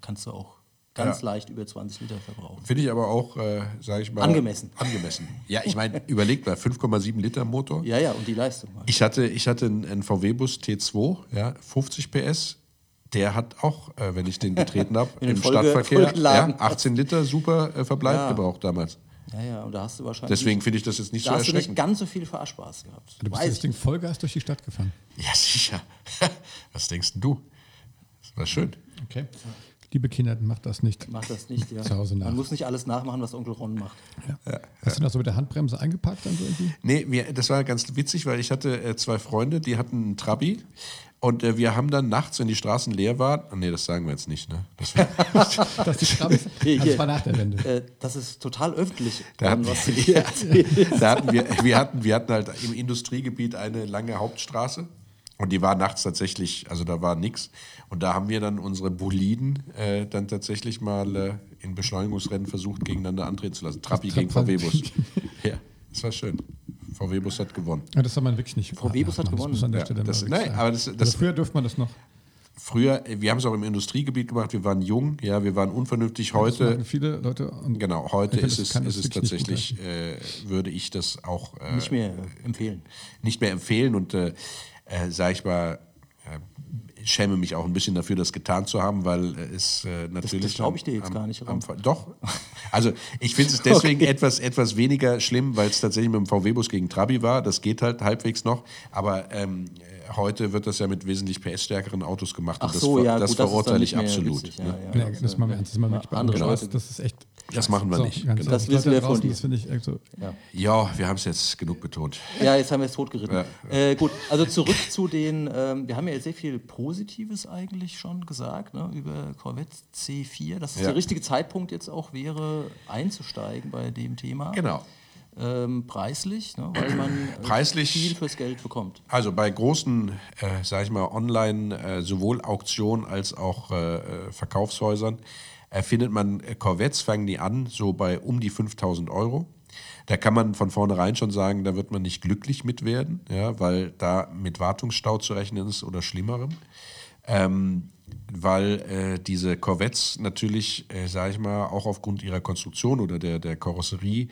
S3: kannst du auch ganz
S2: Ja.
S3: leicht über 20 Liter verbrauchen.
S2: Finde ich aber auch, äh, sage ich mal.
S3: Angemessen.
S2: Angemessen. Ja, ich meine, überlegt mal, 5,7 Liter Motor.
S3: Ja, ja, und die Leistung.
S2: Ich hatte, ich hatte einen, einen VW-Bus T2, ja, 50 PS. Der hat auch, äh, wenn ich den betreten habe, im
S3: Folge-
S2: Stadtverkehr, ja,
S3: vollgeladen hast. 18
S2: 18 Liter super äh, Verbleib
S3: Ja.
S2: gebraucht damals.
S3: Ja, ja, und da hast du wahrscheinlich.
S2: Deswegen finde ich das jetzt nicht
S3: da
S2: so
S3: hast du nicht
S2: erschreckend.
S3: ganz so viel Fahrspaß gehabt.
S5: Du bist das Ding Vollgas durch die Stadt gefahren.
S2: Ja, sicher. Was denkst denn du? Das war schön.
S5: Okay. Liebe Kinder, macht das nicht.
S3: Mach das nicht, ja.
S5: Zu Hause nach.
S3: Man muss nicht alles nachmachen, was Onkel Ron macht.
S5: Hast du noch so mit der Handbremse eingepackt dann so irgendwie?
S2: Nee, wir, das war ganz witzig, weil ich hatte äh, zwei Freunde, die hatten einen Trabi. Und äh, wir haben dann nachts, wenn die Straßen leer waren, ah, nee, das sagen wir jetzt nicht, ne? Das war,
S5: Das die.
S3: Hier,
S5: Das war nach der Wende.
S3: Äh, das ist total öffentlich,
S2: Da hatten
S3: was
S2: wir- da hatten wir, wir, hatten, wir hatten halt im Industriegebiet eine lange Hauptstraße. Und die war nachts tatsächlich, also da war nichts. Und da haben wir dann unsere Boliden äh, dann tatsächlich mal äh, in Beschleunigungsrennen versucht, gegeneinander antreten zu lassen. Trabi gegen. VW-Bus. ja, das war schön. VW-Bus hat gewonnen.
S5: Ja, das soll man wirklich nicht.
S3: VW-Bus hat gewonnen.
S5: Das
S2: Ja, das- nein, aber das- das-
S5: also früher durfte man das noch.
S2: Früher, äh, wir haben es auch im Industriegebiet gemacht, wir waren jung, ja, wir waren unvernünftig.
S5: Das
S2: Heute,
S5: viele Leute. Und
S2: genau, heute ist
S5: das
S2: es,
S5: das
S2: ist es tatsächlich, äh, würde ich das auch äh,
S3: Nicht mehr äh, empfehlen.
S2: nicht mehr empfehlen und äh, äh, sage ich mal, äh, ich schäme mich auch ein bisschen dafür, das getan zu haben, weil äh, es äh, natürlich.
S3: das glaub ich dir jetzt
S2: am-
S3: gar nicht,
S2: Am, doch. Also ich finde es deswegen
S3: Okay.
S2: etwas, etwas weniger schlimm, weil es tatsächlich mit dem VW-Bus gegen Trabi war. Das geht halt halbwegs noch. Aber ähm, äh, heute wird das ja mit wesentlich PS-stärkeren Autos gemacht.
S3: Ach
S2: und das,
S3: so, ja,
S2: das
S3: gut, das ist
S2: verurteile ich absolut.
S3: witzig,
S2: ne?
S3: ja,
S5: Ja, das. Das. Das, das ist echt.
S2: Das machen wir
S5: So,
S2: nicht. Genau.
S3: Das wissen wir von
S5: draußen,
S3: dir.
S5: Das finde ich so.
S2: Ja, wir haben es jetzt genug betont.
S3: Ja, jetzt haben wir es totgeritten.
S2: Ja.
S3: Äh, gut, also zurück zu den, ähm, wir haben ja jetzt sehr viel Positives eigentlich schon gesagt, ne, über Corvette C4, dass es
S2: Ja.
S3: der richtige Zeitpunkt jetzt auch wäre, einzusteigen bei dem Thema.
S2: Genau.
S3: Ähm, preislich, ne, weil man äh,
S2: Preislich-
S3: viel fürs Geld bekommt.
S2: Also bei großen, äh, sag ich mal, Online, äh, sowohl Auktionen als auch äh, äh, Verkaufshäusern, äh, findet man äh, Corvettes, fangen die an, so bei um die 5000 Euro. Da kann man von vornherein schon sagen, da wird man nicht glücklich mit werden, ja, weil da mit Wartungsstau zu rechnen ist oder Schlimmerem. Ähm, weil äh, diese Corvettes natürlich, äh, sage ich mal, auch aufgrund ihrer Konstruktion oder der, der Karosserie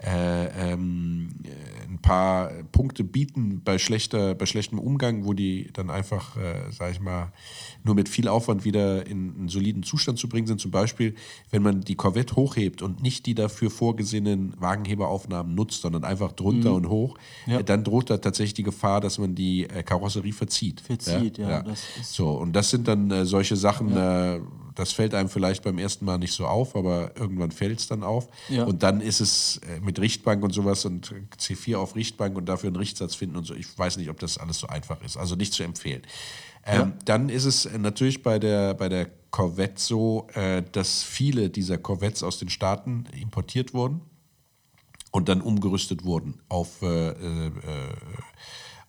S2: äh, ähm, äh, ein paar Punkte bieten bei, schlechter, bei schlechtem Umgang, wo die dann einfach, äh, sage ich mal, nur mit viel Aufwand wieder in einen soliden Zustand zu bringen sind. Zum Beispiel, wenn man die Corvette hochhebt und nicht die dafür vorgesehenen Wagenheberaufnahmen nutzt, sondern einfach drunter und hoch,
S3: Ja.
S2: äh, dann droht da tatsächlich die Gefahr, dass man die äh, Karosserie verzieht.
S3: Verzieht, ja, das ist-
S2: so, und das sind dann solche Sachen, das fällt einem vielleicht beim ersten Mal nicht so auf, aber irgendwann fällt es dann auf.
S3: Ja.
S2: Und dann ist es äh, mit Richtbank und sowas und C4 auf Richtbank und dafür einen Richtsatz finden und so. Ich weiß nicht, ob das alles so einfach ist. Also nicht zu empfehlen. Ähm, Dann ist es natürlich bei der, bei der Corvette so, äh, dass viele dieser Corvettes aus den Staaten importiert wurden und dann umgerüstet wurden auf äh, äh,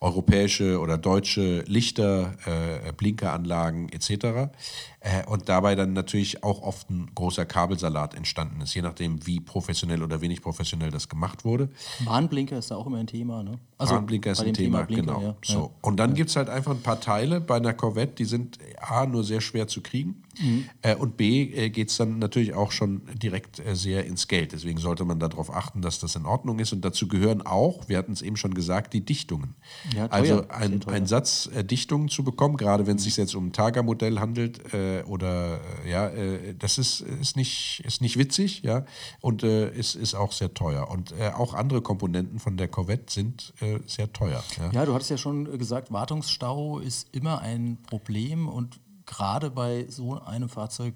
S2: europäische oder deutsche Lichter, äh, Blinkeranlagen etc. Äh, und dabei dann natürlich auch oft ein großer Kabelsalat entstanden ist, je nachdem, wie professionell oder wenig professionell das gemacht wurde.
S3: Warnblinker ist da auch immer ein Thema, ne?
S2: Warnblinker ist ein
S3: dem
S2: Thema,
S3: Blinker,
S2: genau.
S3: ja.
S2: So.
S3: Ja.
S2: Und dann gibt es halt einfach ein paar Teile bei einer Corvette, die sind A, nur sehr schwer zu kriegen
S3: Mhm.
S2: äh, und B, äh, geht es dann natürlich auch schon direkt äh, sehr ins Geld. Deswegen sollte man darauf achten, dass das in Ordnung ist. Und dazu gehören auch, wir hatten es eben schon gesagt, die Dichtungen.
S3: Ja,
S2: also ein, ein Satz äh, Dichtungen zu bekommen, gerade wenn es sich jetzt um ein Targa-Modell handelt äh, oder äh, ja, äh, das ist, ist, nicht, ist nicht witzig, ja, und äh, ist, ist auch sehr teuer. Und äh, auch andere Komponenten von der Corvette sind äh, sehr teuer. Ja.
S3: Ja, du hattest ja schon gesagt, Wartungsstau ist immer ein Problem und gerade bei so einem Fahrzeug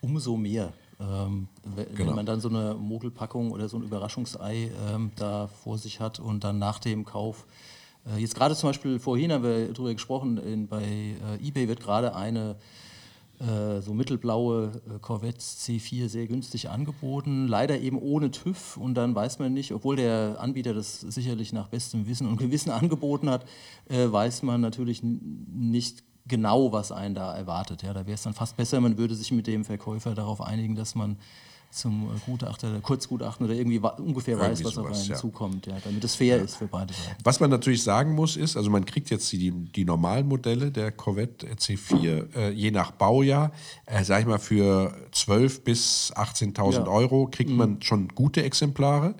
S3: umso mehr. Ähm, we- wenn
S2: Genau.
S3: man dann so eine Mogelpackung oder so ein Überraschungsei ähm, da vor sich hat und dann nach dem Kauf, äh, jetzt gerade zum Beispiel vorhin haben wir darüber gesprochen, in, bei äh, eBay wird gerade eine äh, so mittelblaue äh, Corvette C4 sehr günstig angeboten, leider eben ohne TÜV und dann weiß man nicht, obwohl der Anbieter das sicherlich nach bestem Wissen und Gewissen angeboten hat, äh, weiß man natürlich nicht genau, was einen da erwartet. Ja, da wäre es dann fast besser, man würde sich mit dem Verkäufer darauf einigen, dass man zum Gutachter, Kurzgutachten oder irgendwie ungefähr weiß,
S2: Irgendwie
S3: was auf
S2: sowas,
S3: einen
S2: ja.
S3: zukommt, ja, damit es fair ist für beide Seiten.
S2: Was man natürlich sagen muss, ist, also man kriegt jetzt die, die normalen Modelle der Corvette C4, äh, je nach Baujahr, äh, sag ich mal, für 12.000 bis 18.000
S3: Ja.
S2: Euro kriegt man schon gute Exemplare.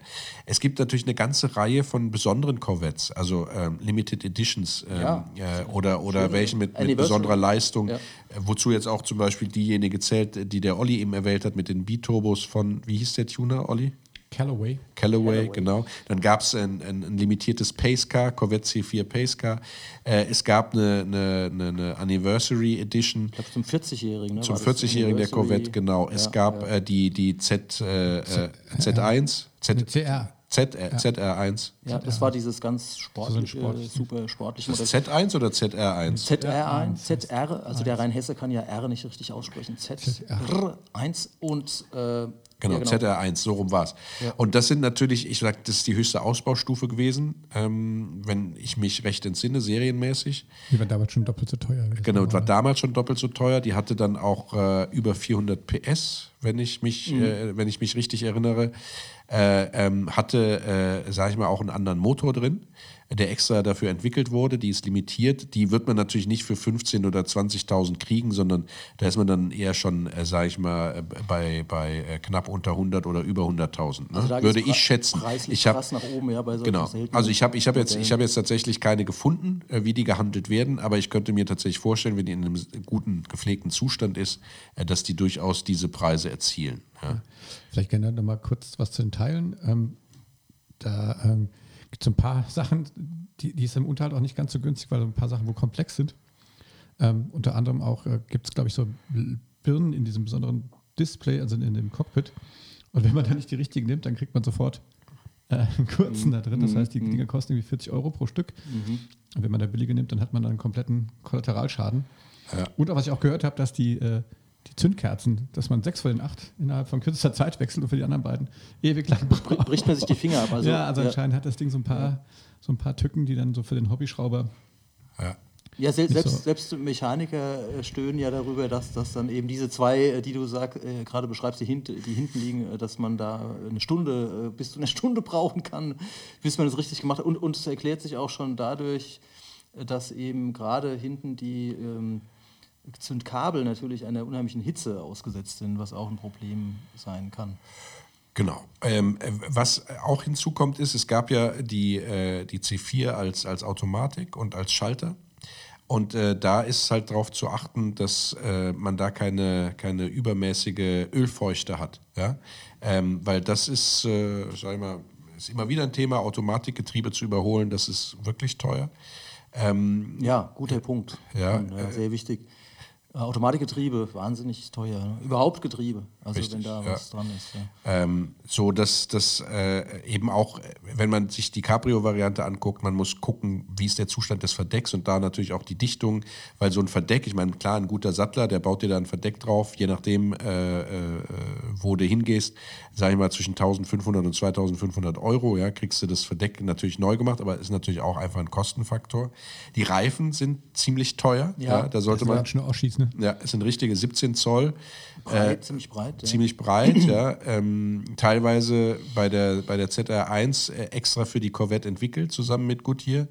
S2: Es gibt natürlich eine ganze Reihe von besonderen Corvettes, also ähm, Limited Editions ähm,
S3: Ja.
S2: äh, oder, oder welche mit, mit besonderer Leistung,
S3: Ja.
S2: Wozu jetzt auch zum Beispiel diejenige zählt, die der Olli eben erwähnt hat mit den B-Turbos von, wie hieß der Tuner, Olli?
S5: Callaway.
S2: Callaway, genau. Dann gab es ein, ein, ein limitiertes Pace Car, Corvette C4 Pace Car. Äh, es gab eine, eine, eine, eine Anniversary Edition
S3: Ich glaube zum 40-Jährigen. Ne,
S2: zum
S3: war das
S2: 40-jährigen der. Corvette, genau. Es
S3: Ja,
S2: gab
S3: ja.
S2: Äh, die, die Z, äh, äh, Z1, Z,
S5: CR.
S2: Z, äh, ZR1.
S3: Ja, das war dieses ganz sportliche,
S5: Sport-
S3: super sportliche
S2: Das
S3: Modell.
S2: Z1 oder ZR1?
S3: ZR1, ZR, also der Rheinhesse kann ja R nicht richtig aussprechen. ZR1 und äh,
S2: Genau,
S3: ja,
S2: ZR1, so rum war es. Und das sind natürlich, ich sag, das ist die höchste Ausbaustufe gewesen, ähm, wenn ich mich recht entsinne, serienmäßig.
S5: Die war damals schon doppelt so teuer.
S2: Genau, war damals schon doppelt so teuer. Die hatte dann auch äh, über 400 PS, wenn ich mich, äh, wenn ich mich richtig erinnere. Äh, ähm, hatte, äh, sage ich mal, auch einen anderen Motor drin, der extra dafür entwickelt wurde. Die ist limitiert. Die wird man natürlich nicht für 15.000 oder 20.000 kriegen, sondern da ist man dann eher schon, äh, sage ich mal, äh, bei, bei äh, knapp unter 100 oder über 100.000. Ne?
S3: Also
S2: Würde ich schätzen.
S3: preislich
S2: Ich habe
S3: krass nach oben, ja, bei solchen
S2: Genau. Also ich habe ich hab jetzt, ich hab jetzt tatsächlich keine gefunden, äh, wie die gehandelt werden, aber ich könnte mir tatsächlich vorstellen, wenn die in einem guten, gepflegten Zustand ist, äh, dass die durchaus diese Preise erzielen. Ja.
S5: Vielleicht gerne noch mal kurz was zu den Teilen. Ähm, da ähm, gibt es ein paar Sachen, die, die ist im Unterhalt auch nicht ganz so günstig, weil so ein paar Sachen wohl komplex sind. Ähm, unter anderem auch äh, gibt es, glaube ich, so Birnen in diesem besonderen Display, also in dem Cockpit. Und wenn man da nicht die richtigen nimmt, dann kriegt man sofort äh, einen kurzen da drin. Das heißt, die Dinger kosten irgendwie 40 Euro pro Stück. Und wenn man da billige nimmt, dann hat man dann einen kompletten Kollateralschaden. Und auch, was ich auch gehört habe, dass die, äh, die Zündkerzen, dass man sechs von den acht innerhalb von kürzester Zeit wechselt und für die anderen beiden ewig lang braucht.
S3: bricht man sich die Finger ab. Also,
S5: ja, also
S3: ja.
S5: anscheinend hat das Ding so ein paar, so ein paar Tücken, die dann so für den Hobbyschrauber.
S2: Ja.
S3: Ja, selbst,
S5: so.
S3: selbst Mechaniker äh, stöhnen ja darüber, dass, dass dann eben diese zwei, äh, die du sag, äh, gerade beschreibst, die, hint, die hinten liegen, äh, dass man da eine Stunde, äh, bis zu einer Stunde brauchen kann, bis man das richtig gemacht hat. Und, und es erklärt sich auch schon dadurch, dass eben gerade hinten die ähm, Zündkabel natürlich einer unheimlichen Hitze ausgesetzt sind, was auch ein Problem sein kann.
S2: Genau. Ähm, äh, was auch hinzukommt ist, es gab ja die, äh, die C4 als, als Automatik und als Schalter. Und äh, da ist halt darauf zu achten, dass äh, man da keine, keine übermäßige Ölfeuchte hat. Ja? Ähm, weil das ist, äh, sag ich mal, ist immer wieder ein Thema, Automatikgetriebe zu überholen, das ist wirklich teuer. Ähm,
S3: Ja, guter Punkt.
S2: Ja,
S3: ja sehr wichtig. Äh, Automatikgetriebe, wahnsinnig teuer. Ne? Überhaupt Getriebe, also
S2: Richtig,
S3: wenn da
S2: ja.
S3: was dran ist. Ja.
S2: Ähm, so dass das äh, eben auch, wenn man sich die Cabrio-Variante anguckt, man muss gucken, wie ist der Zustand des Verdecks und da natürlich auch die Dichtung, weil so ein Verdeck, ich meine, klar, ein guter Sattler, der baut dir da ein Verdeck drauf, je nachdem, äh, äh, wo du hingehst, sage ich mal, zwischen 1500 und 2500 Euro, ja, kriegst du das Verdeck natürlich neu gemacht, aber ist natürlich auch einfach ein Kostenfaktor. Die Reifen sind ziemlich teuer, ja,
S3: Ja,
S2: da sollte
S5: Das
S2: man,
S5: schon Ne?
S2: ja, es sind richtige 17 Zoll.
S3: Breit, ziemlich breit. Ja.
S2: Äh, Ziemlich breit, ja. Ähm, teilweise bei der, bei der ZR1 äh, extra für die Corvette entwickelt, zusammen mit Goodyear.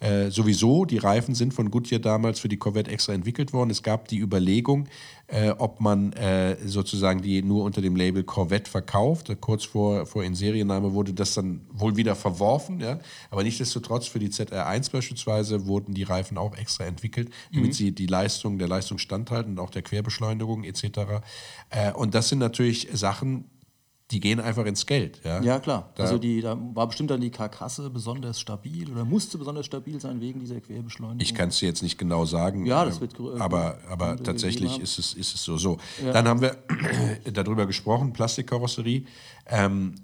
S2: Äh, sowieso, die Reifen sind von Goodyear damals für die Corvette extra entwickelt worden. Es gab die Überlegung, äh, ob man äh, sozusagen die nur unter dem Label Corvette verkauft. Kurz vor, vor Inseriennahme wurde das dann wohl wieder verworfen. Ja? Aber nichtsdestotrotz für die ZR1 beispielsweise wurden die Reifen auch extra entwickelt, damit sie die Leistung, der Leistung standhalten und auch der Querbeschleunigung etc. Äh, und das sind natürlich Sachen, die gehen einfach ins Geld. Ja,
S3: Ja, klar.
S2: Da-
S3: also die, da war bestimmt dann die Karkasse besonders stabil oder musste besonders stabil sein wegen dieser Querbeschleunigung.
S2: Ich kann es dir jetzt nicht genau sagen.
S3: Ja, das wird grö-
S2: aber, aber tatsächlich ist es, ist es so. so. Dann haben wir darüber gesprochen, Plastikkarosserie. Ähm,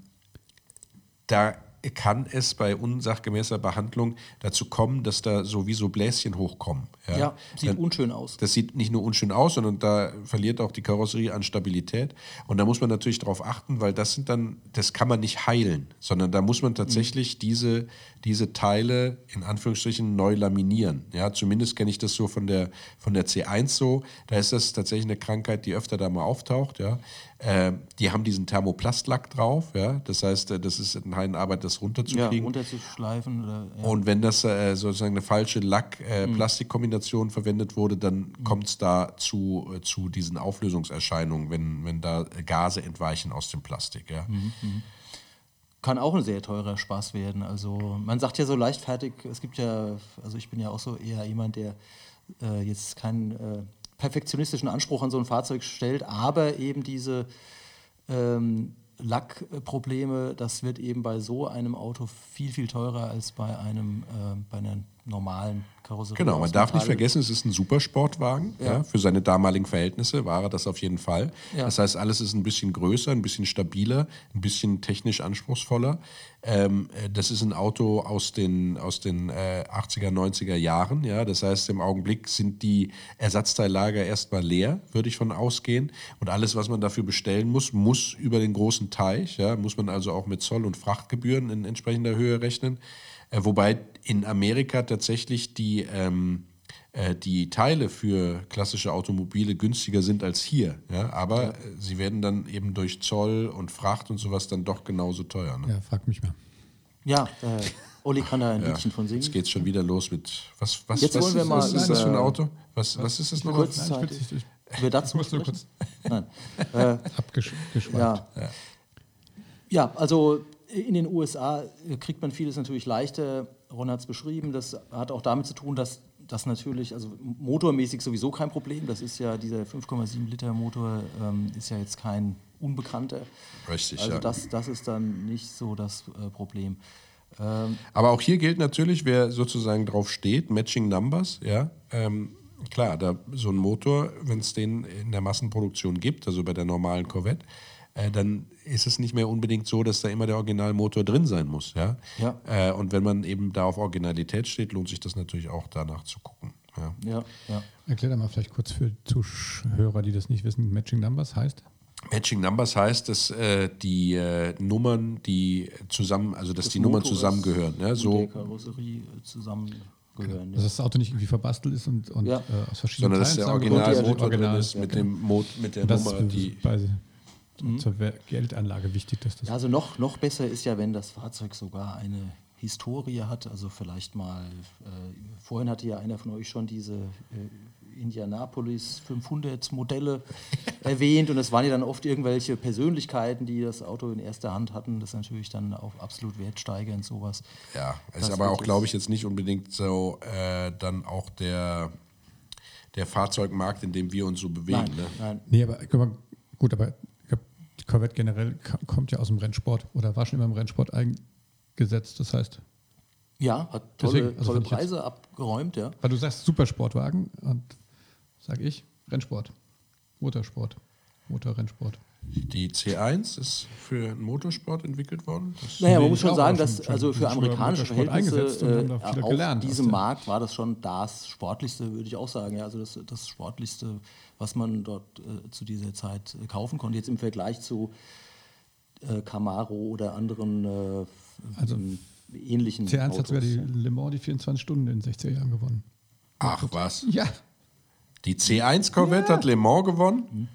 S2: da kann es bei unsachgemäßer Behandlung dazu kommen, dass da sowieso Bläschen hochkommen.
S3: Ja, sieht
S2: Dann-
S3: unschön aus.
S2: Das sieht nicht nur unschön aus, sondern da verliert auch die Karosserie an Stabilität. Und da muss man natürlich darauf achten, weil das sind dann, das kann man nicht heilen, sondern da muss man tatsächlich diese, diese Teile in Anführungsstrichen neu laminieren. Ja, zumindest kenne ich das so von der, von der C1 so. Da ist das tatsächlich eine Krankheit, die öfter da mal auftaucht. Ja. Äh, die haben diesen Thermoplastlack drauf. Ja. Das heißt, äh, das ist eine Heidenarbeit, das
S3: Ja,
S2: runterzukriegen.
S3: runterzuschleifen. Oder, ja.
S2: Und wenn das äh, sozusagen eine falsche Lack-Plastikkombination verwendet wurde, dann kommt es da zu, äh, zu diesen Auflösungserscheinungen, wenn, wenn da Gase entweichen aus dem Plastik. Ja.
S3: Kann auch ein sehr teurer Spaß werden. Also man sagt ja so leichtfertig, es gibt ja, also ich bin ja auch so eher jemand, der äh, jetzt keinen äh, perfektionistischen Anspruch an so ein Fahrzeug stellt, aber eben diese ähm, Lackprobleme, das wird eben bei so einem Auto viel, viel teurer als bei einem, äh, bei einer normalen Karosserie.
S2: Genau, man darf nicht vergessen, es ist ein Supersportwagen. Ja.
S3: Ja.
S2: für seine damaligen Verhältnisse war er das auf jeden Fall.
S3: Ja.
S2: Das heißt, alles ist ein bisschen größer, ein bisschen stabiler, ein bisschen technisch anspruchsvoller. Ähm, äh, das ist ein Auto aus den, aus den äh, 80er, 90er Jahren. Ja. Das heißt, im Augenblick sind die Ersatzteillager erstmal leer, würde ich von ausgehen. Und alles, was man dafür bestellen muss, muss über den großen Teich. Ja. Muss man also auch mit Zoll- und Frachtgebühren in entsprechender Höhe rechnen. Äh, wobei in Amerika tatsächlich die, ähm, äh, die Teile für klassische Automobile günstiger sind als hier. Ja? Aber äh, sie werden dann eben durch Zoll und Fracht und sowas dann doch genauso teuer. Ne?
S5: Ja, frag mich mal.
S3: Ja, äh, Olli kann da ein Liedchen von singen.
S2: Jetzt geht's schon wieder los mit. Was, was,
S3: Jetzt
S2: was,
S3: wollen wir
S2: ist,
S3: mal
S2: was ist das für ein Auto? Was, was ist das nochmal?
S3: kurz-
S5: Nein, ich will's nicht, ich, kurz
S3: Nein.
S5: abgeschweift.
S3: Ja. ja, also in den USA kriegt man vieles natürlich leichter. Ron hat es beschrieben. Das hat auch damit zu tun, dass das natürlich, also motormäßig sowieso kein Problem. Das ist ja dieser 5,7 Liter Motor, ähm, ist ja jetzt kein Unbekannter.
S2: Richtig,
S3: Also
S2: ja.
S3: das, das ist dann nicht so das äh, Problem. Ähm,
S2: Aber auch hier gilt natürlich, wer sozusagen drauf steht, Matching Numbers, ja. Ähm, klar, da so ein Motor, wenn es den in der Massenproduktion gibt, also bei der normalen Corvette, äh, dann ist es nicht mehr unbedingt so, dass da immer der Originalmotor drin sein muss, ja.
S3: Ja.
S2: Äh, und wenn man eben da auf Originalität steht, lohnt sich das natürlich auch danach zu gucken. Ja.
S3: ja, ja.
S5: Erklär doch mal vielleicht kurz für Zuhörer, die das nicht wissen, Matching Numbers heißt.
S2: Matching Numbers heißt, dass äh, die äh, Nummern, die zusammen, also dass
S3: Das
S2: die Nummern zusammengehören, ja, so
S3: der Karosserie äh, zusammengehören.
S5: Dass
S3: Ja.
S5: das Auto nicht irgendwie verbastelt ist und, und
S3: Ja.
S5: äh, aus verschiedenen
S2: sondern dass der
S5: Teilen
S2: Originalmotor drin
S5: Original-
S2: ist mit, dem Mo mit der
S5: Und das
S2: Nummer, die
S5: bei, zur We- Geldanlage wichtig, dass das.
S3: Ja, also noch, noch besser ist ja, wenn das Fahrzeug sogar eine Historie hat. Also vielleicht mal, äh, vorhin hatte ja einer von euch schon diese äh, Indianapolis 500 Modelle erwähnt und es waren ja dann oft irgendwelche Persönlichkeiten, die das Auto in erster Hand hatten. Das ist natürlich dann auch absolut wertsteigernd sowas.
S2: Ja, ist aber auch, glaube ich, jetzt nicht unbedingt so äh, dann auch der, der Fahrzeugmarkt, in dem wir uns so bewegen.
S3: Nein,
S2: Ne?
S3: nein.
S5: Nee, aber gut, aber Corvette generell kommt ja aus dem Rennsport oder war schon immer im Rennsport eingesetzt. Das heißt,
S3: Ja, hat tolle,
S5: Deswegen, also
S3: tolle
S5: ich jetzt-
S3: Preise abgeräumt, ja.
S5: weil du sagst Supersportwagen und sag ich, Rennsport. Motorsport. Motorrennsport.
S2: Die C1 ist für den Motorsport entwickelt worden. Das
S3: Naja, man muss schon sagen, dass
S5: schon-
S3: also für amerikanische Verhältnisse äh,
S5: gelernt
S3: auf diesem Markt war das schon das Sportlichste, würde ich auch sagen. Ja, also das, das Sportlichste, was man dort äh, zu dieser Zeit äh, kaufen konnte. Jetzt im Vergleich zu äh, Camaro oder anderen äh,
S5: Also
S3: ähnlichen
S5: C1
S3: Autos.
S5: hat sogar die
S3: ja.
S5: Le Mans die 24 Stunden in den 60er Jahren gewonnen.
S2: Ach was.
S5: Ja.
S2: Die C1 Corvette hat Le Mans gewonnen?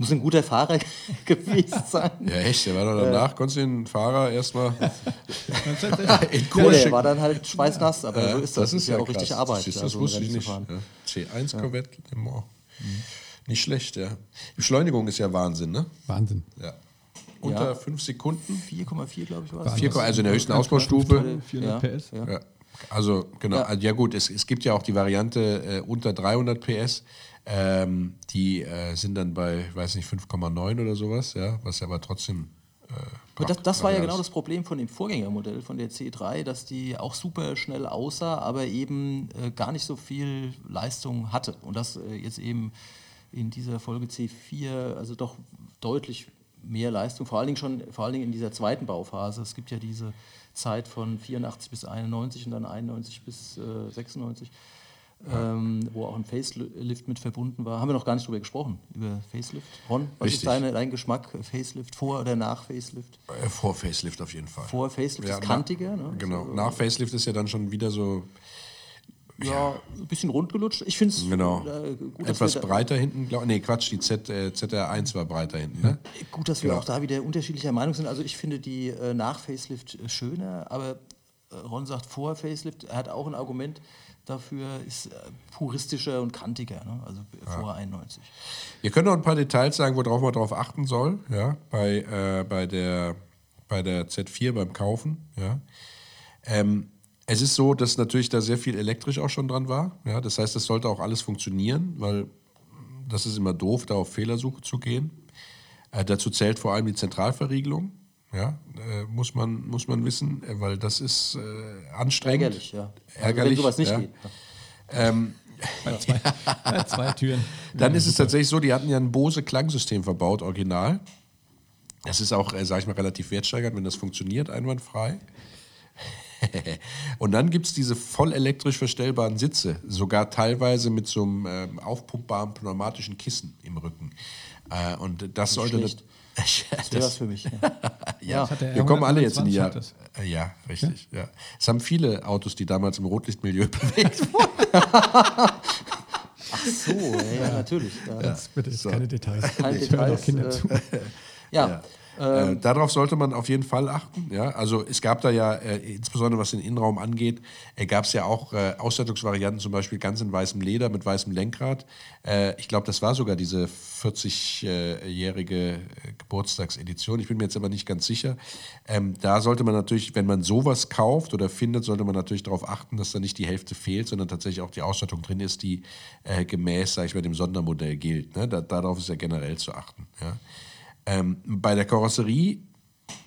S3: Muss ein guter Fahrer gewesen sein.
S2: Ja, echt, der war doch danach, konntest du den Fahrer erstmal in
S3: Ja,
S2: Kurs
S3: der
S2: schicken.
S3: war dann halt schweißnass, aber
S2: Ja,
S3: so ist das.
S2: ist
S3: ja
S2: ja
S3: auch
S2: krass.
S3: richtig Arbeit.
S2: Siehst Das
S3: so ein
S2: wusste ich nicht. Ja. C1 Corvette Le Mans. Nicht schlecht, ja. Beschleunigung ist ja Wahnsinn, ne?
S5: Wahnsinn.
S2: Ja. Unter
S3: Ja.
S2: 5 Sekunden.
S3: 4,4 glaube ich war es.
S2: Also in der höchsten Ausbaustufe.
S5: 400
S3: Ja.
S5: PS.
S2: Ja. Also, genau.
S3: Ja.
S2: Ja, also, ja gut, es, es gibt ja auch die Variante äh, unter 300 PS. Ähm, die äh, sind dann bei, weiß nicht, 5,9 oder sowas, ja, was ja aber trotzdem. Äh,
S3: das, das war ja genau das Problem von dem Vorgängermodell, von der C3, dass die auch super schnell aussah, aber eben äh, gar nicht so viel Leistung hatte. Und das äh, jetzt eben in dieser Folge C4, also doch deutlich mehr Leistung, vor allen Dingen schon, vor allen Dingen in dieser zweiten Bauphase. Es gibt ja diese Zeit von 84 bis 91 und dann 91 bis äh, 96. Ähm, wo auch ein Facelift mit verbunden war. Haben wir noch gar nicht drüber gesprochen, über Facelift. Ron, was
S2: Richtig.
S3: ist deine, dein Geschmack? Facelift vor oder nach Facelift?
S2: Äh, vor Facelift auf jeden Fall.
S3: Vor Facelift ist
S2: na-
S3: kantiger, ne?
S2: Genau.
S3: So,
S2: Nach Facelift ist ja dann schon wieder so
S3: Ja, ein bisschen rundgelutscht. Ich finde es
S2: genau,
S3: äh, gut,
S2: etwas
S3: wir
S2: breiter hinten. Glaub, nee, Quatsch, die Z, äh, ZR1 war breiter hinten. Ne?
S3: Gut, dass wir
S2: Genau.
S3: auch da wieder unterschiedlicher Meinung sind. Also ich finde die äh, nach Facelift äh, schöner, aber äh, Ron sagt vor Facelift. Er hat auch ein Argument dafür, ist äh, puristischer und kantiger, ne? also vor 91.
S2: Ihr könnt noch ein paar Details sagen, worauf man darauf achten soll, ja, bei, äh, bei, der, bei der Z4 beim Kaufen. Ja. Ähm, es ist so, dass natürlich da sehr viel elektrisch auch schon dran war. Ja. Das heißt, das sollte auch alles funktionieren, weil das ist immer doof, da auf Fehlersuche zu gehen. Äh, dazu zählt vor allem die Zentralverriegelung. Ja, äh, muss, man, muss man wissen, äh, weil das ist äh, anstrengend.
S3: Ärgerlich, ja. Also
S2: Ärgerlich,
S3: wenn sowas nicht
S2: ja.
S3: geht.
S5: Bei zwei, bei zwei Türen.
S2: Dann ist es tatsächlich so, die hatten ja ein Bose Klangsystem verbaut, original. Das ist auch, äh, sag ich mal, relativ wertsteigernd, wenn das funktioniert, einwandfrei. Und dann gibt es diese voll elektrisch verstellbaren Sitze, sogar teilweise mit so einem ähm, aufpumpbaren pneumatischen Kissen im Rücken. Äh, und das sollte.
S3: schlecht. Das wäre was für mich. Ja.
S2: ja, wir kommen alle
S5: R121
S2: jetzt in die Jahre.
S5: das.
S2: Äh, Ja, richtig. Ja. Es haben viele Autos, die damals im Rotlichtmilieu bewegt wurden.
S3: Ach so, ja, ja natürlich. Ja.
S5: Jetzt bitte jetzt keine Details.
S3: Keine Details,
S5: Kinder
S3: äh,
S5: zu.
S3: Ja,
S2: äh, darauf sollte man auf jeden Fall achten. Ja? Also es gab da ja, äh, insbesondere was den Innenraum angeht, äh, gab es ja auch äh, Ausstattungsvarianten, zum Beispiel ganz in weißem Leder mit weißem Lenkrad. Äh, ich glaube, das war sogar diese 40-jährige äh, Geburtstagsedition. Ich bin mir jetzt aber nicht ganz sicher. Ähm, da sollte man natürlich, wenn man sowas kauft oder findet, sollte man natürlich darauf achten, dass da nicht die Hälfte fehlt, sondern tatsächlich auch die Ausstattung drin ist, die gemäß, sage ich mal, dem Sondermodell gilt. Ne? Da, darauf ist ja generell zu achten. Ja? Ähm, bei der Karosserie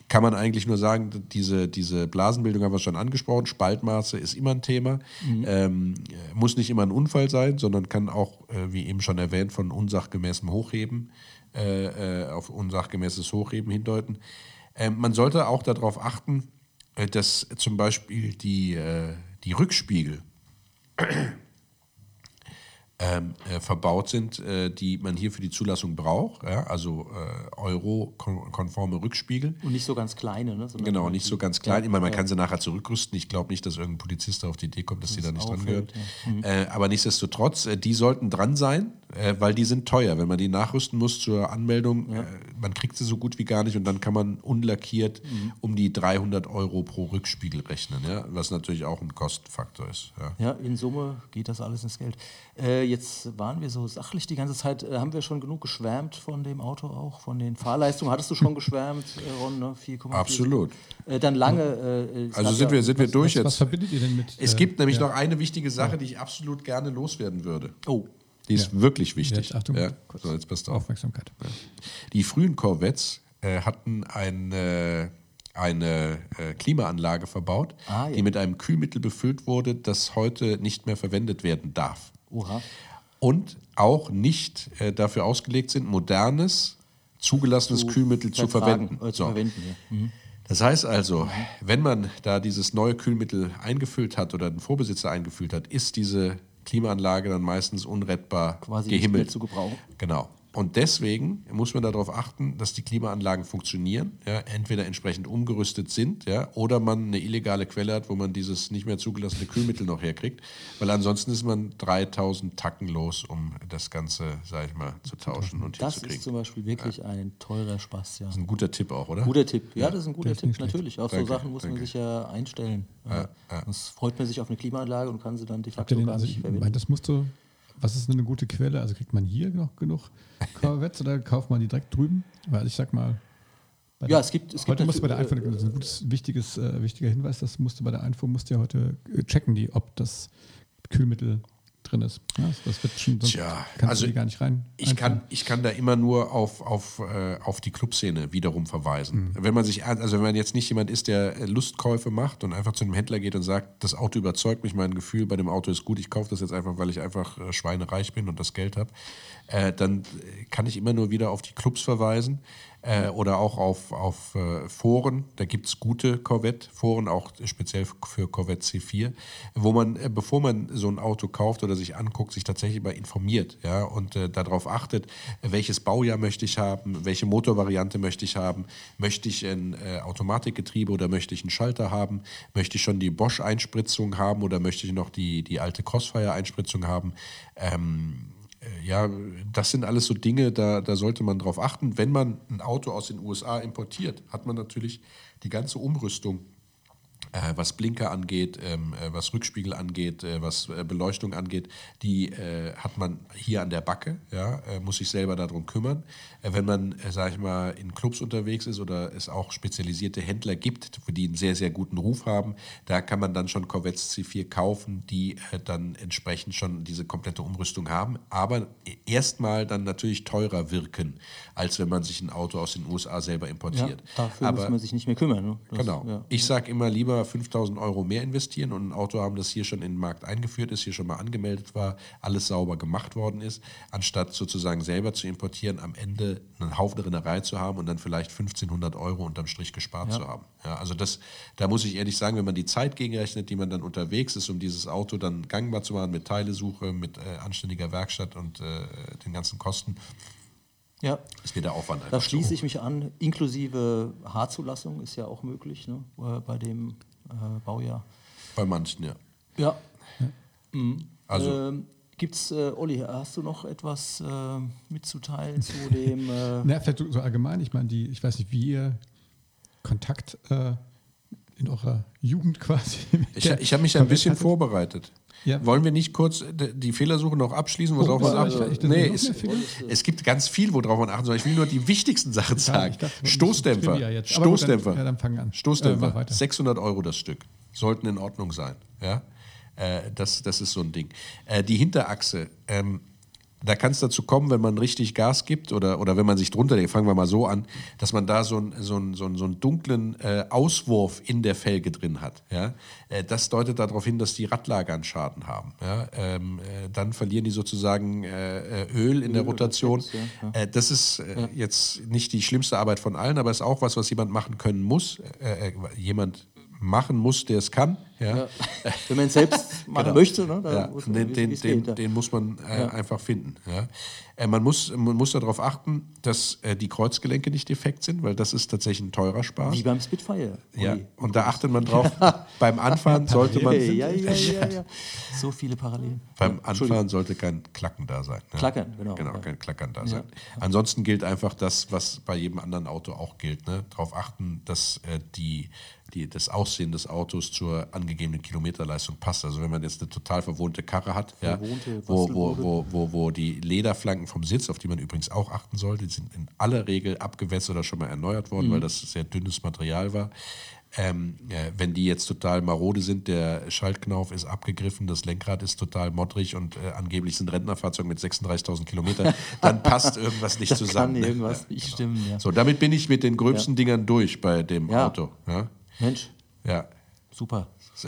S2: kann man eigentlich nur sagen, diese, diese Blasenbildung haben wir schon angesprochen. Spaltmaße ist immer ein Thema. Ähm, äh, muss nicht immer ein Unfall sein, sondern kann auch, äh, wie eben schon erwähnt, von unsachgemäßem Hochheben äh, äh, auf unsachgemäßes Hochheben hindeuten. Ähm, man sollte auch darauf achten, äh, dass zum Beispiel die, äh, die Rückspiegel ähm, äh, verbaut sind, äh, die man hier für die Zulassung braucht. Ja? Also äh, Euro-konforme Rückspiegel.
S3: und nicht so ganz kleine. Ne? sondern
S2: Genau,
S3: halt
S2: nicht so ganz klein.
S3: Ja,
S2: ich meine, man
S3: ja.
S2: kann sie nachher zurückrüsten. Ich glaube nicht, dass irgendein Polizist da auf die Idee kommt, dass die da nicht dran gehört.
S3: auffällt,
S2: Äh, aber nichtsdestotrotz, äh, die sollten dran sein, äh, weil die sind teuer. Wenn man die nachrüsten muss zur Anmeldung, äh, man kriegt sie so gut wie gar nicht und dann kann man unlackiert
S3: Mhm.
S2: um die 300 Euro pro Rückspiegel rechnen, ja? was natürlich auch ein Kostenfaktor ist. Ja.
S3: Ja, in Summe geht das alles ins Geld. Äh, jetzt waren wir so sachlich die ganze Zeit. Äh, haben wir schon genug geschwärmt von dem Auto auch, von den Fahrleistungen? Hattest du schon geschwärmt, äh, Ron? Ne? 4,4.
S2: Absolut.
S3: Äh, dann lange.
S2: Also sind
S3: ja-
S2: wir, sind wir durch
S5: Was, was
S2: jetzt.
S5: verbindet ihr denn mit?
S2: Es gibt nämlich
S5: ja.
S2: noch eine wichtige Sache, die ich absolut gerne loswerden würde.
S3: Oh,
S2: Die ist wirklich wichtig.
S5: Jetzt Achtung,
S2: ja. So, jetzt passt auf.
S5: Aufmerksamkeit.
S2: Die frühen Corvettes äh, hatten eine, eine äh, Klimaanlage verbaut,
S3: Ah, ja.
S2: die mit einem Kühlmittel befüllt wurde, das heute nicht mehr verwendet werden darf.
S3: oha.
S2: und auch nicht äh, dafür ausgelegt sind, modernes, zugelassenes
S3: Zu
S2: Kühlmittel zu verwenden.
S3: äh, zu verwenden, ja. Mhm.
S2: Das heißt also, wenn man da dieses neue Kühlmittel eingefüllt hat oder den Vorbesitzer eingefüllt hat, ist diese Klimaanlage dann meistens unrettbar
S3: Quasi
S2: gehimmelt.
S3: zu gebrauchen.
S2: Genau. Und deswegen muss man darauf achten, dass die Klimaanlagen funktionieren, ja, entweder entsprechend umgerüstet sind, ja, oder man eine illegale Quelle hat, wo man dieses nicht mehr zugelassene Kühlmittel noch herkriegt, weil ansonsten ist man 3000 Tacken los, um das Ganze, sag ich mal, zu tauschen und
S3: Das
S2: hinzukriegen.
S3: ist zum Beispiel wirklich ein teurer Spaß, ja.
S2: Das ist ein guter Tipp auch, oder?
S3: Guter Tipp. Ja, das ist ein guter Tipp, natürlich. Auf
S2: Danke,
S3: so Sachen muss man
S2: danke.
S3: sich ja einstellen. Ja. Sonst freut man sich auf eine Klimaanlage und kann sie dann de
S5: Habt
S3: facto
S5: ihr den,
S3: gar
S5: also
S3: nicht
S5: ich
S3: verwenden.
S5: meine, das musst du, was ist eine gute Quelle? Also kriegt man hier noch genug Corvettes oder kauft man die direkt drüben? Weil ich sag mal, bei
S3: Ja, es gibt- es gibt
S5: heute musst du bei der Einfuhr, das ist ein gutes, wichtiges, äh, wichtiger Hinweis, das musst du bei der Einfuhr, musst du ja heute äh, checken, die, ob das Kühlmittel drin ist. Ja, das wird schon,
S2: Tja, also
S5: gar nicht rein.
S2: Ich kann, ich kann da immer nur auf, auf, äh, auf die Clubszene wiederum verweisen. Wenn man sich, also wenn man jetzt nicht jemand ist, der äh, Lustkäufe macht und einfach zu einem Händler geht und sagt, das Auto überzeugt mich, mein Gefühl bei dem Auto ist gut, ich kaufe das jetzt einfach, weil ich einfach äh, schweinereich bin und das Geld habe, dann kann ich immer nur wieder auf die Clubs verweisen äh, oder auch auf, auf äh, Foren. Da gibt es gute Corvette-Foren, auch speziell für Corvette C4, wo man, äh, bevor man so ein Auto kauft oder sich anguckt, sich tatsächlich mal informiert ja, und äh, darauf achtet, welches Baujahr möchte ich haben, welche Motorvariante möchte ich haben, möchte ich ein äh, Automatikgetriebe oder möchte ich einen Schalter haben, möchte ich schon die Bosch-Einspritzung haben oder möchte ich noch die, die alte Crossfire-Einspritzung haben. Ähm, äh, ja, das sind alles so Dinge, da, da sollte man drauf achten. Wenn man ein Auto aus den USA importiert, hat man natürlich die ganze Umrüstung äh, was Blinker angeht, ähm, äh, was Rückspiegel angeht, äh, was äh, Beleuchtung angeht, die äh, hat man hier an der Backe, ja, äh, muss sich selber darum kümmern. Wenn man, äh, sag ich mal, in Clubs unterwegs ist oder es auch spezialisierte Händler gibt, die einen sehr, sehr guten Ruf haben, da kann man dann schon Corvettes C4 kaufen, die dann entsprechend schon diese komplette Umrüstung haben, aber erstmal dann natürlich teurer wirken, als wenn man sich ein Auto aus den USA selber
S3: ja,
S2: importiert.
S3: dafür
S2: aber
S3: muss man sich nicht mehr kümmern. Ne? Das-
S2: Genau.
S3: Ja.
S2: Ich sage immer lieber 5000 Euro mehr investieren und ein Auto haben, das hier schon in den Markt eingeführt ist, hier schon mal angemeldet war, alles sauber gemacht worden ist, anstatt sozusagen selber zu importieren, am Ende einen Haufen Rennerei zu haben und dann vielleicht 1500 Euro unterm Strich gespart zu haben. Ja, also das, da muss ich ehrlich sagen, wenn man die Zeit gegenrechnet, die man dann unterwegs ist, um dieses Auto dann gangbar zu machen mit Teilesuche, mit äh, anständiger Werkstatt und äh, den ganzen Kosten,
S3: ja.
S2: ist mir der Aufwand
S3: Da
S2: einfach zu
S3: schließe
S2: hoch.
S3: ich mich an. Inklusive Haarzulassung ist ja auch möglich ne? äh, bei dem äh, Baujahr.
S2: Bei manchen, ja.
S3: Ja. Mhm.
S2: Also-
S3: ähm, gibt's, äh, Olli, hast du noch etwas äh, mitzuteilen zu dem? Äh,
S5: Na, vielleicht so allgemein, ich meine, die, ich weiß nicht, wie ihr Kontakt äh, in eurer Jugend quasi.
S2: Ich, ich habe mich ein bisschen
S5: hattet.
S2: vorbereitet.
S5: Ja.
S2: Wollen wir nicht kurz die Fehlersuche noch abschließen, worauf
S5: Oh,
S2: man
S5: ich-
S2: achten Nee, es, es gibt ganz viel, worauf man achten soll. Ich will nur die wichtigsten Sachen sagen.
S5: dachte,
S2: Stoßdämpfer.
S5: Aber gut, dann-
S2: Stoßdämpfer.
S5: ja, dann. Äh,
S2: Stoßdämpfer.
S5: weiter.
S2: 600 Euro das Stück. Sollten in Ordnung sein. Ja? Äh, das, das ist so ein Ding. Äh, die Hinterachse. Ähm, da kann es dazu kommen, wenn man richtig Gas gibt oder, oder wenn man sich drunter legt, fangen wir mal so an, dass man da so einen so einen- so einen- so einen dunklen äh, Auswurf in der Felge drin hat. Ja? Äh, das deutet darauf hin, dass die Radlager einen Schaden haben. Ja? Ähm, äh, dann verlieren die sozusagen äh, äh, Öl in der Rotation. Äh, das ist jetzt nicht die schlimmste Arbeit von allen, aber ist auch was, was jemand machen können muss. Jemand machen muss, der es kann. Ja?
S3: ja. Wenn man es selbst machen
S2: Genau.
S3: möchte, ne,
S2: Ja,
S3: muss man
S2: den, den, den,
S3: ja.
S2: den muss man äh, einfach finden. Ja. Äh, man, muss, man muss darauf achten, dass äh, die Kreuzgelenke nicht defekt sind, weil das ist tatsächlich ein teurer Spaß.
S3: Wie beim Spitfire.
S2: Ja, und da achtet man drauf, beim Anfahren sollte man,
S3: ja, ja, ja, ja. So viele Parallelen.
S2: beim
S3: Ja.
S2: Anfahren sollte kein Klacken da sein. Ne?
S3: Klackern, genau,
S2: Genau,
S3: ja.
S2: kein Klackern da sein. Ansonsten gilt einfach das, was bei jedem anderen Auto auch gilt. Ne? Darauf achten, dass äh, die, die, das Aussehen des Autos zur angegebenen Kilometerleistung passt. Also wenn man jetzt eine total verwohnte Karre hat, ja, wo, wo, wo, wo, wo die Lederflanken vom Sitz, auf die man übrigens auch achten sollte, die sind in aller Regel abgewässert oder schon mal erneuert worden,
S3: Mhm.
S2: weil das sehr dünnes Material war. Ähm, äh, wenn die jetzt total marode sind, der Schaltknauf ist abgegriffen, das Lenkrad ist total moddrig und äh, angeblich sind Rentnerfahrzeuge mit 36.000 Kilometern, dann passt irgendwas nicht zusammen.
S3: Kann
S2: ne?
S3: irgendwas
S2: Ja,
S3: nicht
S2: genau.
S3: stimmen, ja.
S2: So, damit bin ich mit den gröbsten Dingern durch bei dem
S3: Ja.
S2: Auto. Ja?
S3: Mensch,
S2: ja.
S3: super.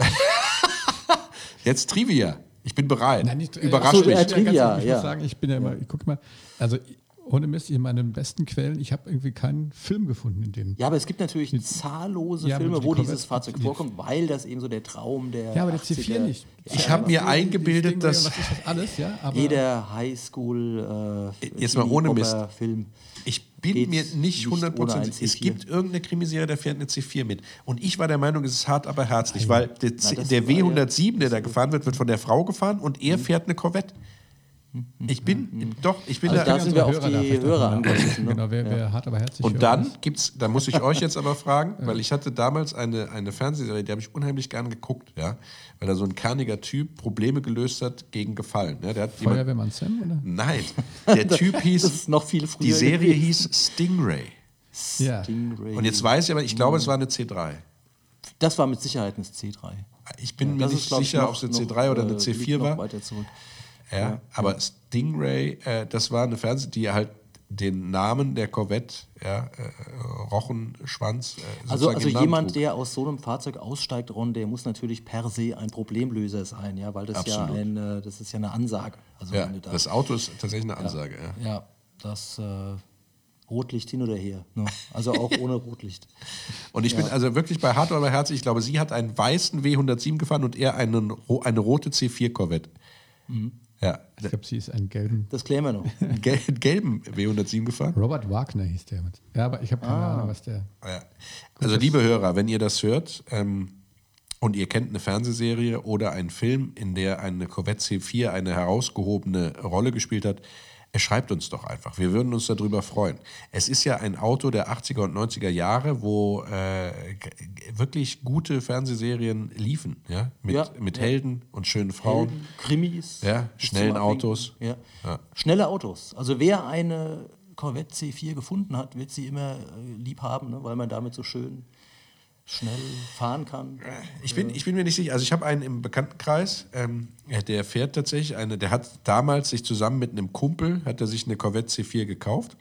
S2: Jetzt Trivia. Ich bin bereit.
S5: Nein, nicht,
S2: Überrascht
S3: ach so,
S2: mich.
S3: äh,
S5: Ich,
S3: Trivia,
S5: ich
S3: ja.
S5: muss sagen, ich bin ja immer, ich gucke mal, also ohne Mist, in meinen besten Quellen, ich habe irgendwie keinen Film gefunden, in dem.
S3: Ja, aber es gibt natürlich zahllose
S5: Ja,
S3: Filme,
S5: die
S3: wo
S5: Corvette-
S3: dieses Fahrzeug
S5: die-
S3: vorkommt, weil das eben so der Traum der.
S5: Ja, aber der
S3: 80er
S5: C4 nicht.
S2: Ich habe mir eingebildet,
S5: Stingray
S2: dass
S5: alles, ja? Aber
S3: Jeder Highschool äh,
S2: Jetzt mal ohne Mist.
S3: Film.
S2: Ich bin mir nicht hundertprozentig. Es
S3: C4.
S2: gibt irgendeine Krimiserie, da fährt eine C4 mit. Und ich war der Meinung, es ist hart, aber herzlich, weil der,
S3: das
S2: der
S3: war ja-
S2: W107, der da gefahren wird, wird von der Frau gefahren und er fährt eine Corvette. Ich bin, doch, ich bin
S3: Also
S2: da.
S3: da sind wir auf
S5: da
S3: die Hörer angewiesen. Ne?
S5: Genau, wer, wer hart, aber herzlich.
S2: Und dann gibt's, da muss ich euch jetzt aber fragen, weil ich hatte damals eine, eine Fernsehserie, die habe ich unheimlich gern geguckt, ja, weil da so ein kerniger Typ Probleme gelöst hat gegen Gefallen. Ja, der hat jemand,
S5: Feuerwehrmann Sam, oder?
S2: nein, der Typ hieß,
S3: Das ist noch viel früher
S2: die Serie
S3: gewesen.
S2: hieß Stingray.
S5: Ja.
S3: Stingray.
S2: Und jetzt weiß ich aber, ich glaube, es war eine C3.
S3: Das war mit Sicherheit ein C3.
S2: Ich bin mir
S3: Das
S2: nicht
S3: ist,
S2: sicher, ob es eine
S3: noch,
S2: C3 oder eine
S3: äh, liegt
S2: C4
S3: noch
S2: war.
S3: Zurück.
S2: Ja, aber Stingray, äh, das war eine Fernseh, die halt den Namen der Corvette, ja, äh, Rochenschwanz. Äh,
S3: Also, also jemand,
S2: trug.
S3: der aus so einem Fahrzeug aussteigt, Ron, der muss natürlich per se ein Problemlöser sein, ja, weil das
S2: Absolut.
S3: ja ein, äh, das ist ja eine Ansage. Also
S2: Ja,
S3: da-
S2: das Auto ist tatsächlich eine Ansage. Ja.
S3: ja, das äh, Rotlicht hin oder her. Ne? Also auch ohne Rotlicht.
S2: Und ich bin also wirklich bei Hart aber herzlich. Ich glaube, sie hat einen weißen W107 gefahren und er einen, eine rote C4 Corvette.
S3: Mhm.
S2: Ja,
S5: Ich glaube, sie ist ein gelben.
S3: Das klären wir noch.
S2: einen gel gelben W107 gefahren.
S5: Robert Wagner hieß der. Mit. Ja, aber ich habe keine
S3: Ah.
S5: Ahnung, was der.
S2: Ja. Also, liebe Hörer, wenn ihr das hört ähm, und ihr kennt eine Fernsehserie oder einen Film, in der eine Corvette C4 eine herausgehobene Rolle gespielt hat, schreibt uns doch einfach. Wir würden uns darüber freuen. Es ist ja ein Auto der 80er und 90er Jahre, wo äh, wirklich gute Fernsehserien liefen. Ja? Mit,
S3: Ja,
S2: mit
S3: ja.
S2: Helden und schönen Frauen.
S3: Helden, Krimis.
S2: Ja, schnellen. Autos.
S3: Ja.
S2: Ja.
S3: Schnelle Autos. Also wer eine Corvette C4 gefunden hat, wird sie immer äh, lieb haben, ne? weil man damit so schön schnell fahren kann.
S2: Ich bin, ich bin mir nicht sicher. Also ich habe einen im Bekanntenkreis, ähm, ja, der fährt tatsächlich eine, der hat damals sich zusammen mit einem Kumpel, hat er sich eine Corvette C4 gekauft.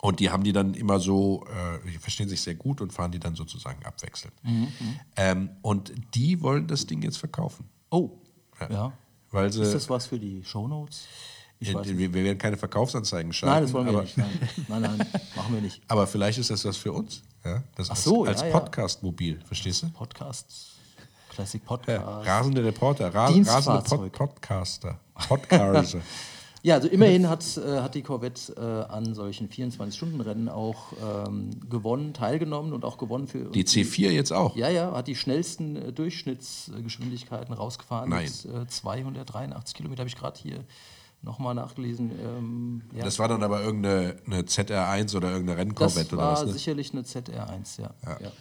S2: Und die haben die dann immer so, äh, die verstehen sich sehr gut und fahren die dann sozusagen abwechselnd. Ähm, und die wollen das Ding jetzt verkaufen.
S3: Oh, ja.
S2: Weil sie,
S3: Ist das was für die Shownotes? Ich
S2: wir,
S3: weiß nicht.
S2: wir werden keine Verkaufsanzeigen schalten.
S3: Nein, das wollen wir nicht. Nein. nein, nein, machen wir nicht.
S2: Aber vielleicht ist das was für uns. Ja? Das
S3: Ach so,
S2: als,
S3: ja,
S2: als
S3: ja.
S2: Podcast-Mobil, verstehst du?
S3: Podcast, Classic
S2: Ja,
S3: Podcast.
S2: rasende Reporter, ra rasende. Pod Podcaster, Podcaster.
S3: Ja, also immerhin hat, äh, hat die Corvette äh, an solchen 24-Stunden-Rennen auch ähm, gewonnen, teilgenommen und auch gewonnen für.
S2: Die C4 jetzt auch.
S3: Ja, ja, hat die schnellsten äh, Durchschnittsgeschwindigkeiten rausgefahren.
S2: Nein.
S3: Mit, äh, 283 Kilometer habe ich gerade hier nochmal nachgelesen. Ähm, ja.
S2: Das war dann aber irgendeine eine ZR1 oder irgendeine Rennkorvette
S3: Das
S2: oder
S3: war
S2: was. Ne?
S3: sicherlich eine ZR1, ja. ja.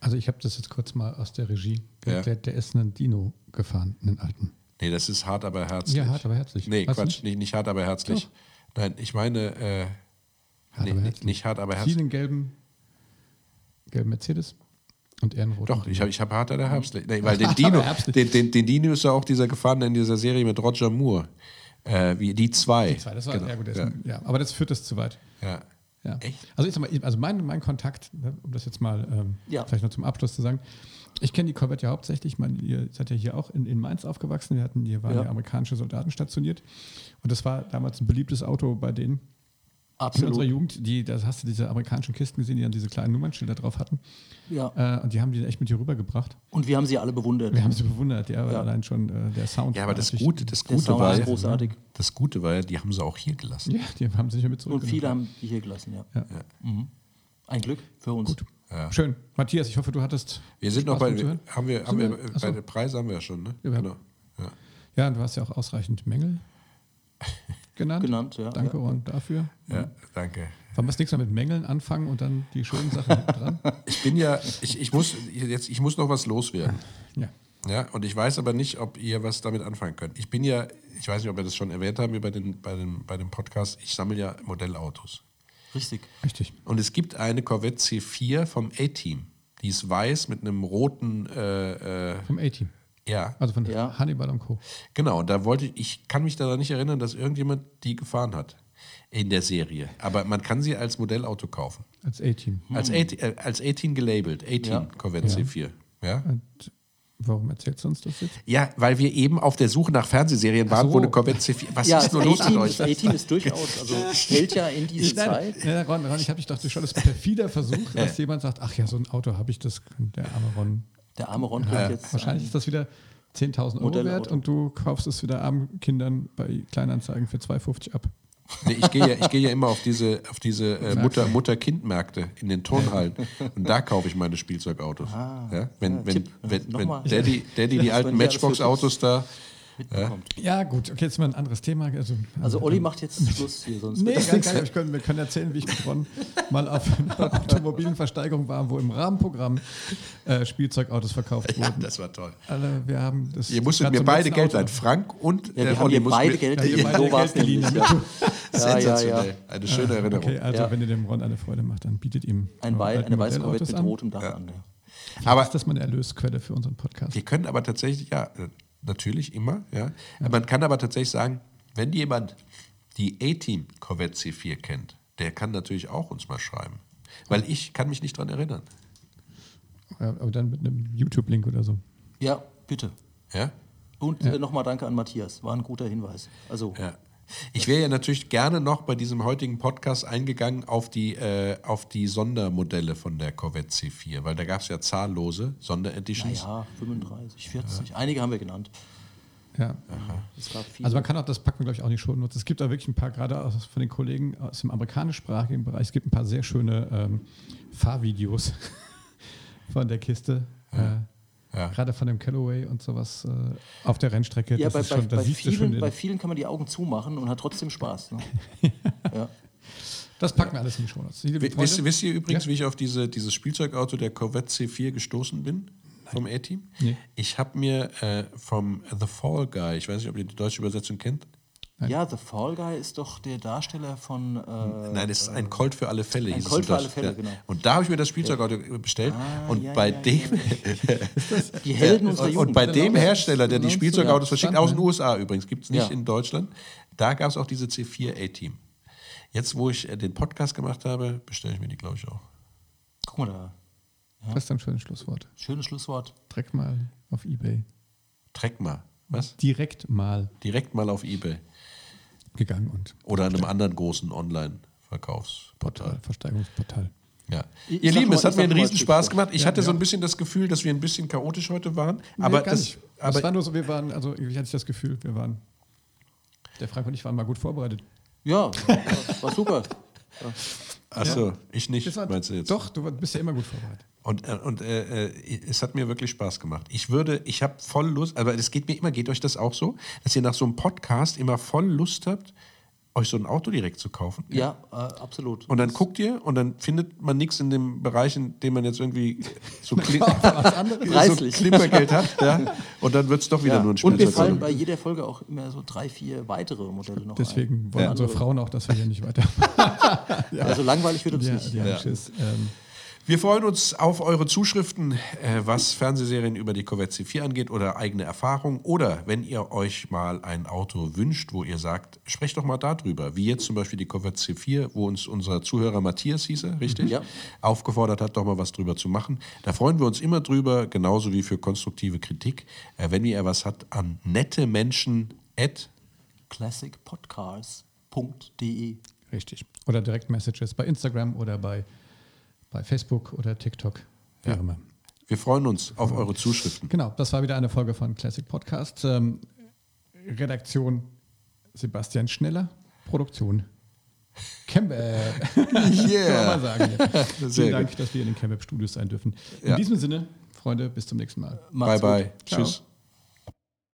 S5: Also ich habe das jetzt kurz mal aus der Regie.
S2: Ja.
S5: Der, der ist einen Dino gefahren, einen alten.
S2: Nee, das ist hart, aber herzlich.
S5: Ja, hart, aber herzlich.
S2: Nee,
S5: Weißt du
S2: Quatsch,
S5: nicht?
S2: nicht? Nicht, hart, aber herzlich. Nein, ich meine, äh,
S5: Hart,
S2: nee,
S5: aber
S2: nicht,
S5: herzlich.
S2: nicht hart, aber
S5: Sie
S2: herzlich.
S5: einen gelben, gelben Mercedes und er einen roten.
S2: Doch, ich habe ich hab hart, aber herzlich. Nee, weil den Dino, den, den, den Dino ist ja auch dieser gefahren in dieser Serie mit Roger Moore. Äh, wie die zwei.
S5: Zwei, das war,
S2: Genau.
S5: ja, gut, ist
S2: ja.
S5: ja, aber das führt das zu weit.
S2: Ja.
S5: Ja.
S2: Echt?
S5: Also, ich sag mal, also mein, mein Kontakt, ne, um das jetzt mal ähm,
S3: Ja.
S5: vielleicht noch zum Abschluss zu sagen, ich kenne die Corvette ja hauptsächlich, ich meine, ihr seid ja hier auch in, in Mainz aufgewachsen, wir hatten, hier waren
S3: ja.
S5: amerikanische Soldaten stationiert und das war damals ein beliebtes Auto bei denen in
S3: Absolut.
S5: unserer Jugend, die, da hast du diese amerikanischen Kisten gesehen, die dann diese kleinen Nummernschilder drauf hatten
S3: Ja.
S5: äh, und die haben die echt mit hier rübergebracht.
S3: Und wir haben sie alle bewundert.
S5: Wir haben sie bewundert, ja, weil
S3: Ja.
S5: allein schon äh, der Sound
S2: ja, aber
S5: war
S2: das Gute, das Gute war,
S3: ist
S2: ja-
S3: großartig.
S2: das Gute war ja, die haben sie auch hier gelassen.
S5: Ja, die haben sich ja mit
S3: Und
S5: zurückgenommen.
S3: viele haben die hier gelassen, ja.
S5: Ja.
S3: Mhm. Ein Glück für uns.
S5: Schön. Matthias, ich hoffe, du hattest.
S2: Wir sind noch
S5: Spaß
S2: bei,
S5: mitzuhören.
S2: haben wir, haben wir,
S5: wir?
S2: Bei den Preisen haben wir ja schon, ne?
S5: Ja,
S2: genau. Ja.
S5: Ja, und du hast ja auch ausreichend Mängel genannt.
S3: Genannt, ja.
S5: Danke. Ron, dafür.
S2: ja, danke.
S5: Wollen wir das nächste Mal mit Mängeln anfangen und dann die schönen Sachen dran?
S2: Ich bin ja, ich, ich, muss, jetzt, ich muss noch was loswerden.
S5: Ja.
S2: Ja, und ich weiß aber nicht, ob ihr was damit anfangen könnt. Ich bin ja, ich weiß nicht, ob wir das schon erwähnt haben über den, bei, dem, bei dem Podcast, ich sammle ja Modellautos.
S3: Richtig.
S5: Richtig.
S2: Und es gibt eine Corvette C4 vom A-Team. Die ist weiß mit einem roten, äh, äh,
S5: Vom A-Team.
S2: Ja,
S5: Also von
S3: Ja.
S5: Hannibal und Co.
S2: genau. Da wollte ich, ich kann mich daran nicht erinnern, dass irgendjemand die gefahren hat in der Serie. Aber man kann sie als Modellauto kaufen.
S5: Als A-Team.
S2: Als A- äh, als A-Team gelabelt, A-Team
S3: Ja.
S2: Corvette
S5: Ja.
S2: C4. Ja?
S5: Und Warum erzählst du uns das jetzt?
S2: Ja, weil wir eben auf der Suche nach Fernsehserien waren,
S5: so.
S2: wo eine Corvette C4. Was
S3: Ja,
S2: ist nur los mit euch?
S3: A-Team ist durchaus, also fällt ja in diese Zeit.
S5: Ja, Ron, Ron, ich habe dich doch schon das perfider Versuch, dass jemand sagt, ach ja, so ein Auto habe ich, das könnte der arme Ron.
S3: Der arme Ron kriegt jetzt.
S5: Wahrscheinlich ist das wieder 10.000 Euro wert und du kaufst es wieder armen Kindern bei Kleinanzeigen für 2,50 ab.
S2: Nee, ich gehe ja, ich gehe ja immer auf diese, auf diese äh, Mutter- Mutter-Kind-Märkte in den Turnhallen. Und da kaufe ich meine Spielzeugautos. ja, wenn,
S3: Ah, ja,
S2: wenn,
S3: Tipp.
S2: wenn, wenn
S3: Nochmal.
S2: Daddy, Daddy die alten Matchbox-Autos da.
S3: Mitbekommt.
S5: Ja, gut, okay, jetzt mal ein anderes Thema. Also,
S3: Also Olli macht jetzt Schluss hier, sonst
S5: Nee, gar
S3: nichts.
S5: nicht. Wir können, wir können erzählen, wie ich mit Ron mal auf einer Automobilenversteigerung war, wo im Rahmenprogramm äh, Spielzeugautos verkauft
S2: Ja,
S5: wurden.
S2: das war toll.
S5: Alle, wir haben das
S2: Ihr musstet mir beide Geld leihen. Frank und
S3: Ja,
S2: äh,
S3: wir haben
S2: Olli
S3: beide
S2: mir-
S3: Geld
S5: Ja, beide
S3: so war es nämlich. Ja.
S2: Sensationell. Eine schöne Erinnerung.
S5: Okay, also
S3: Ja.
S5: wenn ihr dem Ron eine Freude macht, dann bietet ihm
S3: Ein Wei
S5: alte
S3: eine weiße Corvette mit
S5: an.
S3: rotem Dach an. Ja.
S5: Aber
S2: Aber
S5: ist das meine Erlösquelle für unseren Podcast?
S2: Wir können aber tatsächlich, ja, äh, natürlich immer, ja. Man kann aber tatsächlich sagen, wenn jemand die A-Team Corvette C4 kennt, der kann natürlich auch uns mal schreiben. Weil ich kann mich nicht dran erinnern.
S5: Ja, aber dann mit einem YouTube-Link oder so.
S3: ja, bitte.
S2: Ja?
S3: Und äh, nochmal danke an Matthias. War ein guter Hinweis. Also,
S2: Ja. Ich wäre ja natürlich gerne noch bei diesem heutigen Podcast eingegangen auf die, äh, auf die Sondermodelle von der Corvette C4, weil da gab es ja zahllose Sondereditions.
S3: naja, 35, 40. Einige haben wir genannt.
S5: Ja.
S3: Es gab viele.
S5: Also man kann auch, das packen wir glaube ich auch nicht schon nutzen. Es gibt da wirklich ein paar, gerade aus, von den Kollegen aus dem amerikanischsprachigen Bereich, es gibt ein paar sehr schöne ähm, Fahrvideos von der Kiste. Äh,
S2: Ja.
S5: Gerade von dem Callaway und sowas äh, auf der Rennstrecke.
S3: ja,
S5: das
S3: bei,
S5: ist
S3: bei,
S5: schon,
S3: bei,
S5: schon
S3: vielen, bei vielen kann man die Augen zumachen und hat trotzdem Spaß. Ne? ja.
S5: Das packen wir alles in die Show Notes.
S2: Wisst, wisst ihr übrigens,
S5: Ja.
S2: wie ich auf diese, dieses Spielzeugauto der Corvette C4 gestoßen bin? Vom A-Team?
S5: Nee.
S2: Ich habe mir äh, vom The Fall Guy, ich weiß nicht, ob ihr die deutsche Übersetzung kennt.
S3: Ja, The Fall Guy ist doch der Darsteller von. Äh,
S2: Nein, das ist ein Colt für alle Fälle.
S3: ein
S2: hieß es
S3: Colt für alle. Fälle,
S2: ja.
S3: genau.
S2: Und da habe ich mir das Spielzeugauto bestellt. und
S3: ja,
S2: bei
S3: ja,
S2: dem,
S3: die Helden unserer
S2: und,
S3: Jugend.
S2: und bei dem
S5: Genau.
S2: Hersteller, der die. Spielzeugautos verschickt, aus den USA übrigens, gibt es nicht
S3: Ja.
S2: in Deutschland, da gab es auch diese C4 A-Team. Jetzt, wo ich äh, den Podcast gemacht habe, bestelle ich mir die, glaube ich, auch.
S3: Guck mal da.
S5: das ist ein schönes Schlusswort.
S3: Schönes Schlusswort.
S5: Direkt mal auf Ebay.
S2: Treck mal. Was?
S5: Direkt mal
S2: Direkt mal auf Ebay.
S5: Gegangen und
S2: Oder an einem anderen großen Online-Verkaufsportal.
S5: Portal, Versteigerungsportal.
S2: Ja.
S3: Ich-
S2: Ihr Lieben,
S3: mal-
S2: es hat mir einen
S3: mal
S2: riesen
S3: als
S2: Spaß
S3: Stichwort.
S2: gemacht. Ich
S5: Ja,
S2: hatte so
S5: ja.
S2: ein bisschen das Gefühl, dass wir ein bisschen chaotisch heute waren. Aber,
S5: nee, gar
S2: das,
S5: nicht.
S2: aber
S5: es war nur so, wir waren, also ich hatte das Gefühl, wir waren, der Frank und ich waren mal gut vorbereitet.
S3: Ja, war super.
S2: achso, ich nicht, meinst du jetzt?
S5: Doch, du bist ja immer gut vorbereitet.
S2: Und, äh, und äh, äh, es hat mir wirklich Spaß gemacht. Ich würde, ich habe voll Lust, aber es geht mir immer, geht euch das auch so, dass ihr nach so einem Podcast immer voll Lust habt, euch so ein Auto direkt zu kaufen?
S3: Ja, äh, absolut.
S2: Und dann guckt ihr und dann findet man nichts in dem Bereich, in dem man jetzt irgendwie so, Kli so. Klimpergeld hat. Ja? Und dann wird es doch wieder
S3: ja.
S2: nur ein
S3: Und wir fallen bei jeder Folge auch immer so drei, vier weitere Modelle noch
S5: Deswegen
S3: ein.
S5: wollen
S3: Ja.
S5: unsere Frauen auch, dass wir hier nicht weiter.
S3: Also langweilig wird uns
S5: Ja,
S3: nicht.
S5: die haben Schiss. Ähm,
S2: Wir freuen uns auf eure Zuschriften, äh, was Fernsehserien über die Corvette C4 angeht oder eigene Erfahrungen. Oder wenn ihr euch mal ein Auto wünscht, wo ihr sagt, sprecht doch mal darüber. Wie jetzt zum Beispiel die Corvette C4, wo uns unser Zuhörer Matthias hieße, richtig?
S3: Ja.
S2: Aufgefordert hat, doch mal was drüber zu machen. Da freuen wir uns immer drüber, genauso wie für konstruktive Kritik. Äh, wenn ihr was habt, an nette Menschen at
S3: classicpodcast.de
S5: richtig. Oder direkt Messages bei Instagram oder bei, bei Facebook oder TikTok. Wie auch immer.
S2: Wir freuen uns auf eure Zuschriften.
S5: Genau, das war wieder eine Folge von Classic Podcast. Ähm, Redaktion Sebastian Schneller, Produktion man
S2: Yeah.
S5: sagen. Ja. Vielen Dank,
S2: gut.
S5: dass wir in den Campbell Studios sein dürfen. In
S2: Ja.
S5: diesem Sinne, Freunde, bis zum nächsten Mal.
S2: Bye, bye.
S5: Ciao.
S2: Tschüss.